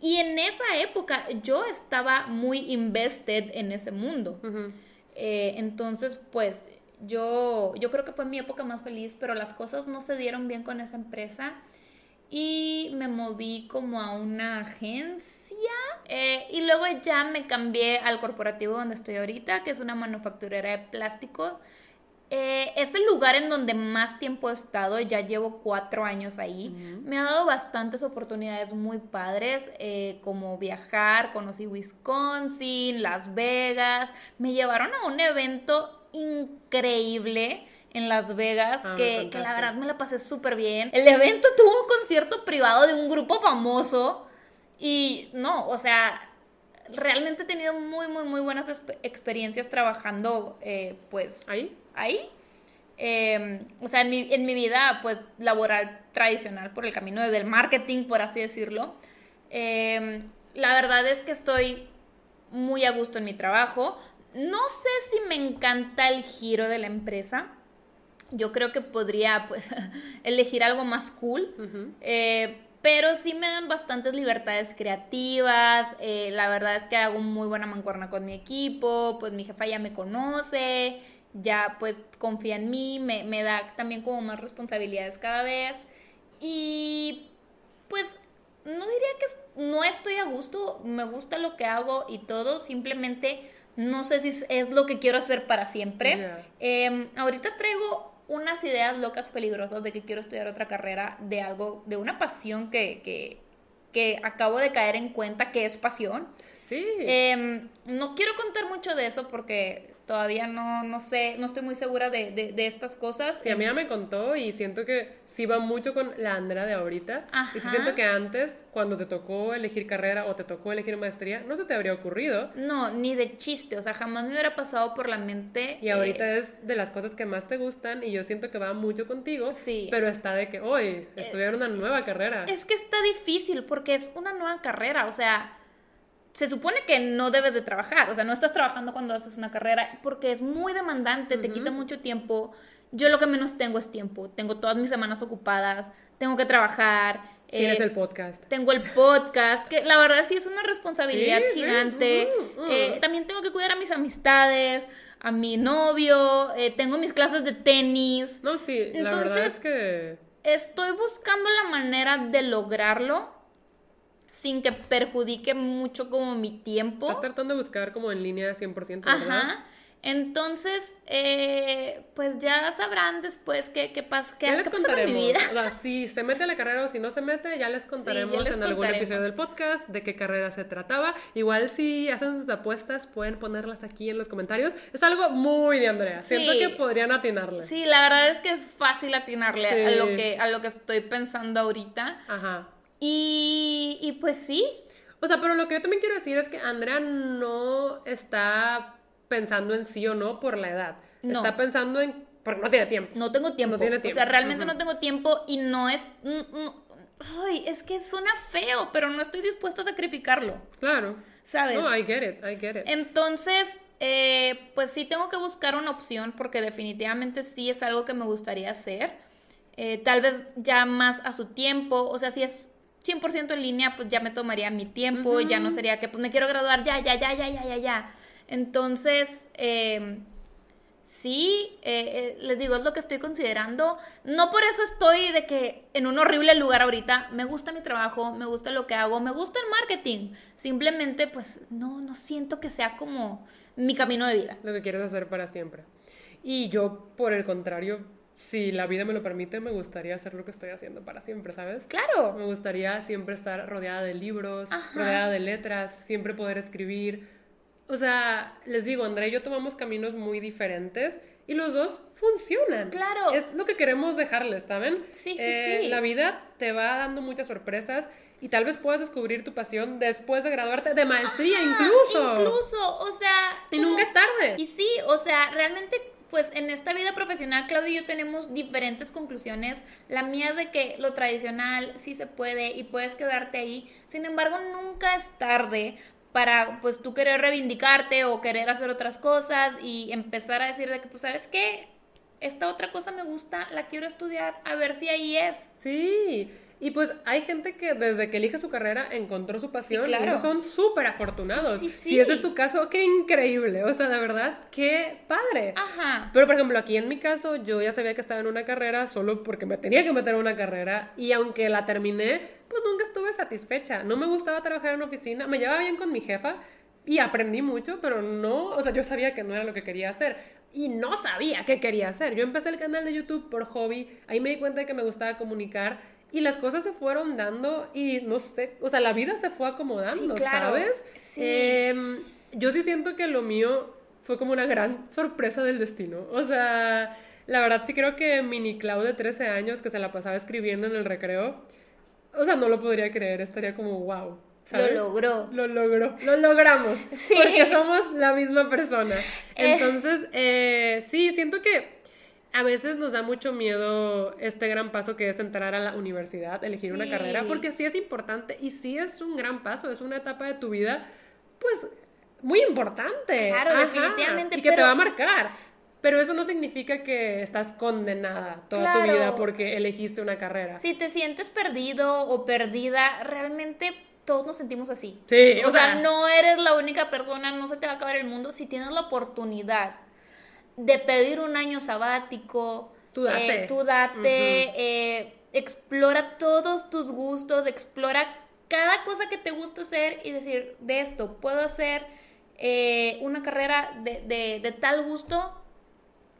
Y en esa época yo estaba muy invested en ese mundo. Eh, entonces, pues yo, yo creo que fue mi época más feliz, pero las cosas no se dieron bien con esa empresa y me moví como a una agencia eh, y luego ya me cambié al corporativo donde estoy ahorita, que es una manufacturera de plástico. Eh, es el lugar en donde más tiempo he estado, ya llevo cuatro años ahí. Me ha dado bastantes oportunidades muy padres, eh, como viajar, conocí Wisconsin, Las Vegas, me llevaron a un evento increíble en Las Vegas, Ah, que, que la verdad me la pasé súper bien. El evento tuvo un concierto privado de un grupo famoso y no, o sea, realmente he tenido muy, muy, muy buenas exp- experiencias trabajando, eh, pues, ¿Ahí? ahí. Eh, o sea, en mi, en mi vida, pues, laboral tradicional, por el camino del marketing, por así decirlo. Eh, la verdad es que estoy muy a gusto en mi trabajo. No sé si me encanta el giro de la empresa. Yo creo que podría, pues, elegir algo más cool. Eh, pero sí me dan bastantes libertades creativas. eh, la verdad es que hago muy buena mancuerna con mi equipo. Pues mi jefa ya me conoce. Ya pues confía en mí. Me, me da también como más responsabilidades cada vez. Y pues no diría que no estoy a gusto. Me gusta lo que hago y todo. Simplemente no sé si es- lo que quiero hacer para siempre. Eh, ahorita traigo unas ideas locas peligrosas de que quiero estudiar otra carrera de algo, de una pasión que, que, que acabo de caer en cuenta que es pasión. Sí. Eh, no quiero contar mucho de eso porque todavía no, no sé, no estoy muy segura de, de, de estas cosas. Sí, a mí ya me contó y siento que sí va mucho con la Andrea de ahorita. Y sí Ajá. siento que antes, cuando te tocó elegir carrera o te tocó elegir maestría, no se te habría ocurrido. No, ni de chiste, o sea, jamás me hubiera pasado por la mente. Y ahorita eh, es de las cosas que más te gustan y yo siento que va mucho contigo. Sí. Pero está de que hoy estudiar una nueva carrera. Es que está difícil porque es una nueva carrera, o sea, se supone que no debes de trabajar, o sea, no estás trabajando cuando haces una carrera porque es muy demandante, te quita mucho tiempo. Yo lo que menos tengo es tiempo, tengo todas mis semanas ocupadas, tengo que trabajar. Tienes eh, el podcast. Tengo el podcast, que la verdad sí es una responsabilidad Sí, gigante. Eh, también tengo que cuidar a mis amistades, a mi novio, eh, tengo mis clases de tenis. No, sí, la verdad Entonces- es que Estoy buscando la manera de lograrlo sin que perjudique mucho como mi tiempo. estás tratando de buscar como en línea 100%, ¿verdad? Ajá. Entonces, eh, pues ya sabrán después qué, qué pasa, qué, qué pasa con mi vida. O sea, si se mete a la carrera o si no se mete, ya les contaremos ya les en algún episodio del podcast de qué carrera se trataba. Igual si hacen sus apuestas, pueden ponerlas aquí en los comentarios. Es algo muy de Andrea. Siento que podrían atinarle. Sí, la verdad es que es fácil atinarle a, lo que, a lo que estoy pensando ahorita. Ajá. Y, y pues sí, O sea, pero lo que yo también quiero decir es que Andrea no está pensando en sí o no por la edad. No. Está pensando en... porque no tiene tiempo. no tengo tiempo. No tiene O sea, tiempo. realmente no tengo tiempo y no es... Ay, es que suena feo, pero no estoy dispuesta a sacrificarlo, Claro. ¿sabes? No, I get it, I get it. Entonces, eh, pues sí tengo que buscar una opción porque definitivamente sí es algo que me gustaría hacer. Eh, tal vez ya más a su tiempo, o sea, si es 100% en línea, pues ya me tomaría mi tiempo, ya no sería que pues me quiero graduar ya, ya, ya, ya, ya, ya, ya. Entonces, eh, sí, eh, eh, les digo, es lo que estoy considerando. No por eso estoy de que en un horrible lugar ahorita. Me gusta mi trabajo, me gusta lo que hago, me gusta el marketing. Simplemente, pues, no, no siento que sea como mi camino de vida. Lo que quieres hacer para siempre. Y yo, por el contrario, si la vida me lo permite, me gustaría hacer lo que estoy haciendo para siempre, ¿sabes? Claro. Me gustaría siempre estar rodeada de libros, Ajá. rodeada de letras, siempre poder escribir. O sea, les digo, André y yo tomamos caminos muy diferentes y los dos funcionan. Claro. Es lo que queremos dejarles, ¿saben? Sí, sí, Eh, sí. La vida te va dando muchas sorpresas y tal vez puedas descubrir tu pasión después de graduarte de maestría incluso. Incluso, o sea. Y como- nunca es tarde. Y sí, o sea, realmente, pues en esta vida profesional, Claudia y yo tenemos diferentes conclusiones. La mía es de que lo tradicional sí se puede y puedes quedarte ahí. Sin embargo, nunca es tarde para, pues, tú querer reivindicarte o querer hacer otras cosas y empezar a decir de que, pues, ¿sabes qué? Esta otra cosa me gusta, la quiero estudiar, a ver si ahí es. Sí, y pues hay gente que desde que elige su carrera encontró su pasión Sí, claro. y son súper afortunados. Sí. Si ese es tu caso, qué increíble, o sea, de verdad, qué padre. Ajá. Pero por ejemplo, aquí en mi caso, yo ya sabía que estaba en una carrera solo porque me tenía que meter en una carrera y aunque la terminé, pues nunca estuve satisfecha. No me gustaba trabajar en una oficina, me llevaba bien con mi jefa y aprendí mucho, pero no, o sea, yo sabía que no era lo que quería hacer. Y no sabía qué quería hacer. Yo empecé el canal de YouTube por hobby, ahí me di cuenta de que me gustaba comunicar y las cosas se fueron dando y no sé, o sea, la vida se fue acomodando, Sí, claro. ¿sabes? Sí. Em, yo sí siento que lo mío fue como una gran sorpresa del destino. O sea, la verdad sí creo que mini Clau de 13 años que se la pasaba escribiendo en el recreo, o sea, no lo podría creer, estaría como, wow. ¿sabes? Lo logró. Lo logró, lo logramos. Sí. Porque somos la misma persona. Eh. Entonces, eh, sí, siento que a veces nos da mucho miedo este gran paso que es entrar a la universidad, elegir una carrera, porque sí es importante y sí es un gran paso, es una etapa de tu vida, pues, muy importante. Claro, definitivamente, Y que te pero- va a marcar. Pero eso no significa que estás condenada toda tu vida porque elegiste una carrera. Si te sientes perdido o perdida, realmente todos nos sentimos así. Sí, o, o sea, sea- no eres la única persona, no se te va a acabar el mundo. Si tienes la oportunidad de pedir un año sabático, Tú date. eh, tú date, eh, explora todos tus gustos, explora cada cosa que te gusta hacer y decir, de esto, puedo hacer eh, una carrera de, de- de tal gusto,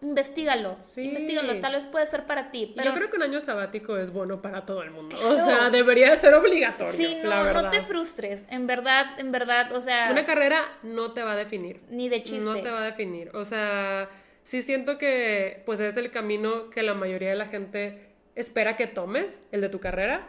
investigalo, Sí. investigalo, tal vez puede ser para ti. Pero Yo creo que un año sabático es bueno para todo el mundo. Claro. O sea, debería de ser obligatorio. Sí, la no, verdad. no te frustres. En verdad, en verdad, o sea, Una carrera no te va a definir. ni de chiste. No te va a definir. O sea, sí siento que pues es el camino que la mayoría de la gente espera que tomes, el de tu carrera,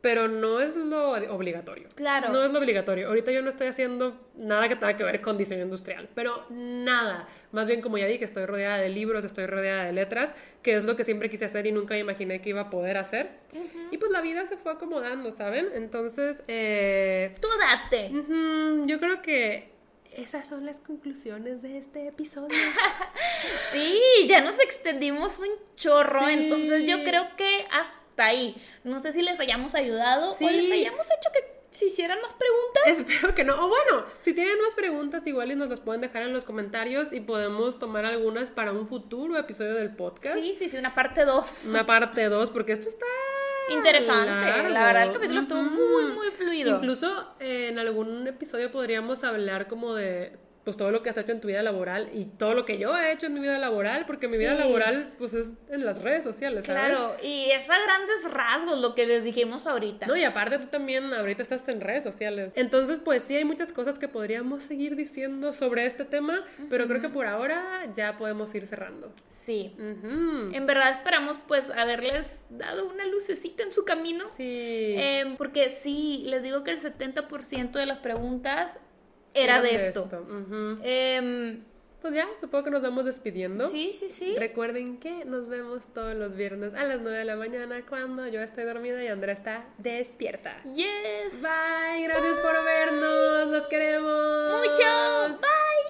pero no es lo obligatorio. Claro. No es lo obligatorio. Ahorita yo no estoy haciendo nada que tenga que ver con diseño industrial, pero nada. Más bien, como ya dije, estoy rodeada de libros, estoy rodeada de letras, que es lo que siempre quise hacer y nunca me imaginé que iba a poder hacer. Y pues la vida se fue acomodando, ¿saben? Entonces, eh, Tú date. Yo creo que esas son las conclusiones de este episodio. Sí, ya nos extendimos un chorro, Sí. entonces yo creo que hasta ahí. No sé si les hayamos ayudado Sí. o les hayamos hecho que se hicieran más preguntas. Espero que no. O bueno, si tienen más preguntas, igual y nos las pueden dejar en los comentarios y podemos tomar algunas para un futuro episodio del podcast. Sí, sí, sí, una parte 2. Una parte 2, porque esto está Interesante. largo. La verdad, el capítulo estuvo muy, muy fluido. Incluso eh, en algún episodio podríamos hablar como de pues todo lo que has hecho en tu vida laboral y todo lo que yo he hecho en mi vida laboral, porque mi vida laboral pues es en las redes sociales, ¿sabes? Claro, y es a grandes rasgos lo que les dijimos ahorita. No, y aparte tú también ahorita estás en redes sociales. Entonces, pues sí hay muchas cosas que podríamos seguir diciendo sobre este tema, pero creo que por ahora ya podemos ir cerrando. Sí. En verdad esperamos pues haberles dado una lucecita en su camino. Sí. Em, porque sí, les digo que el 70% de las preguntas era de esto. Em, pues ya, supongo que nos vamos despidiendo. Sí, sí, sí. Recuerden que nos vemos todos los viernes a las 9 de la mañana cuando yo estoy dormida y Andrea está despierta. Yes. Bye, gracias por vernos. Los queremos. Mucho. Bye.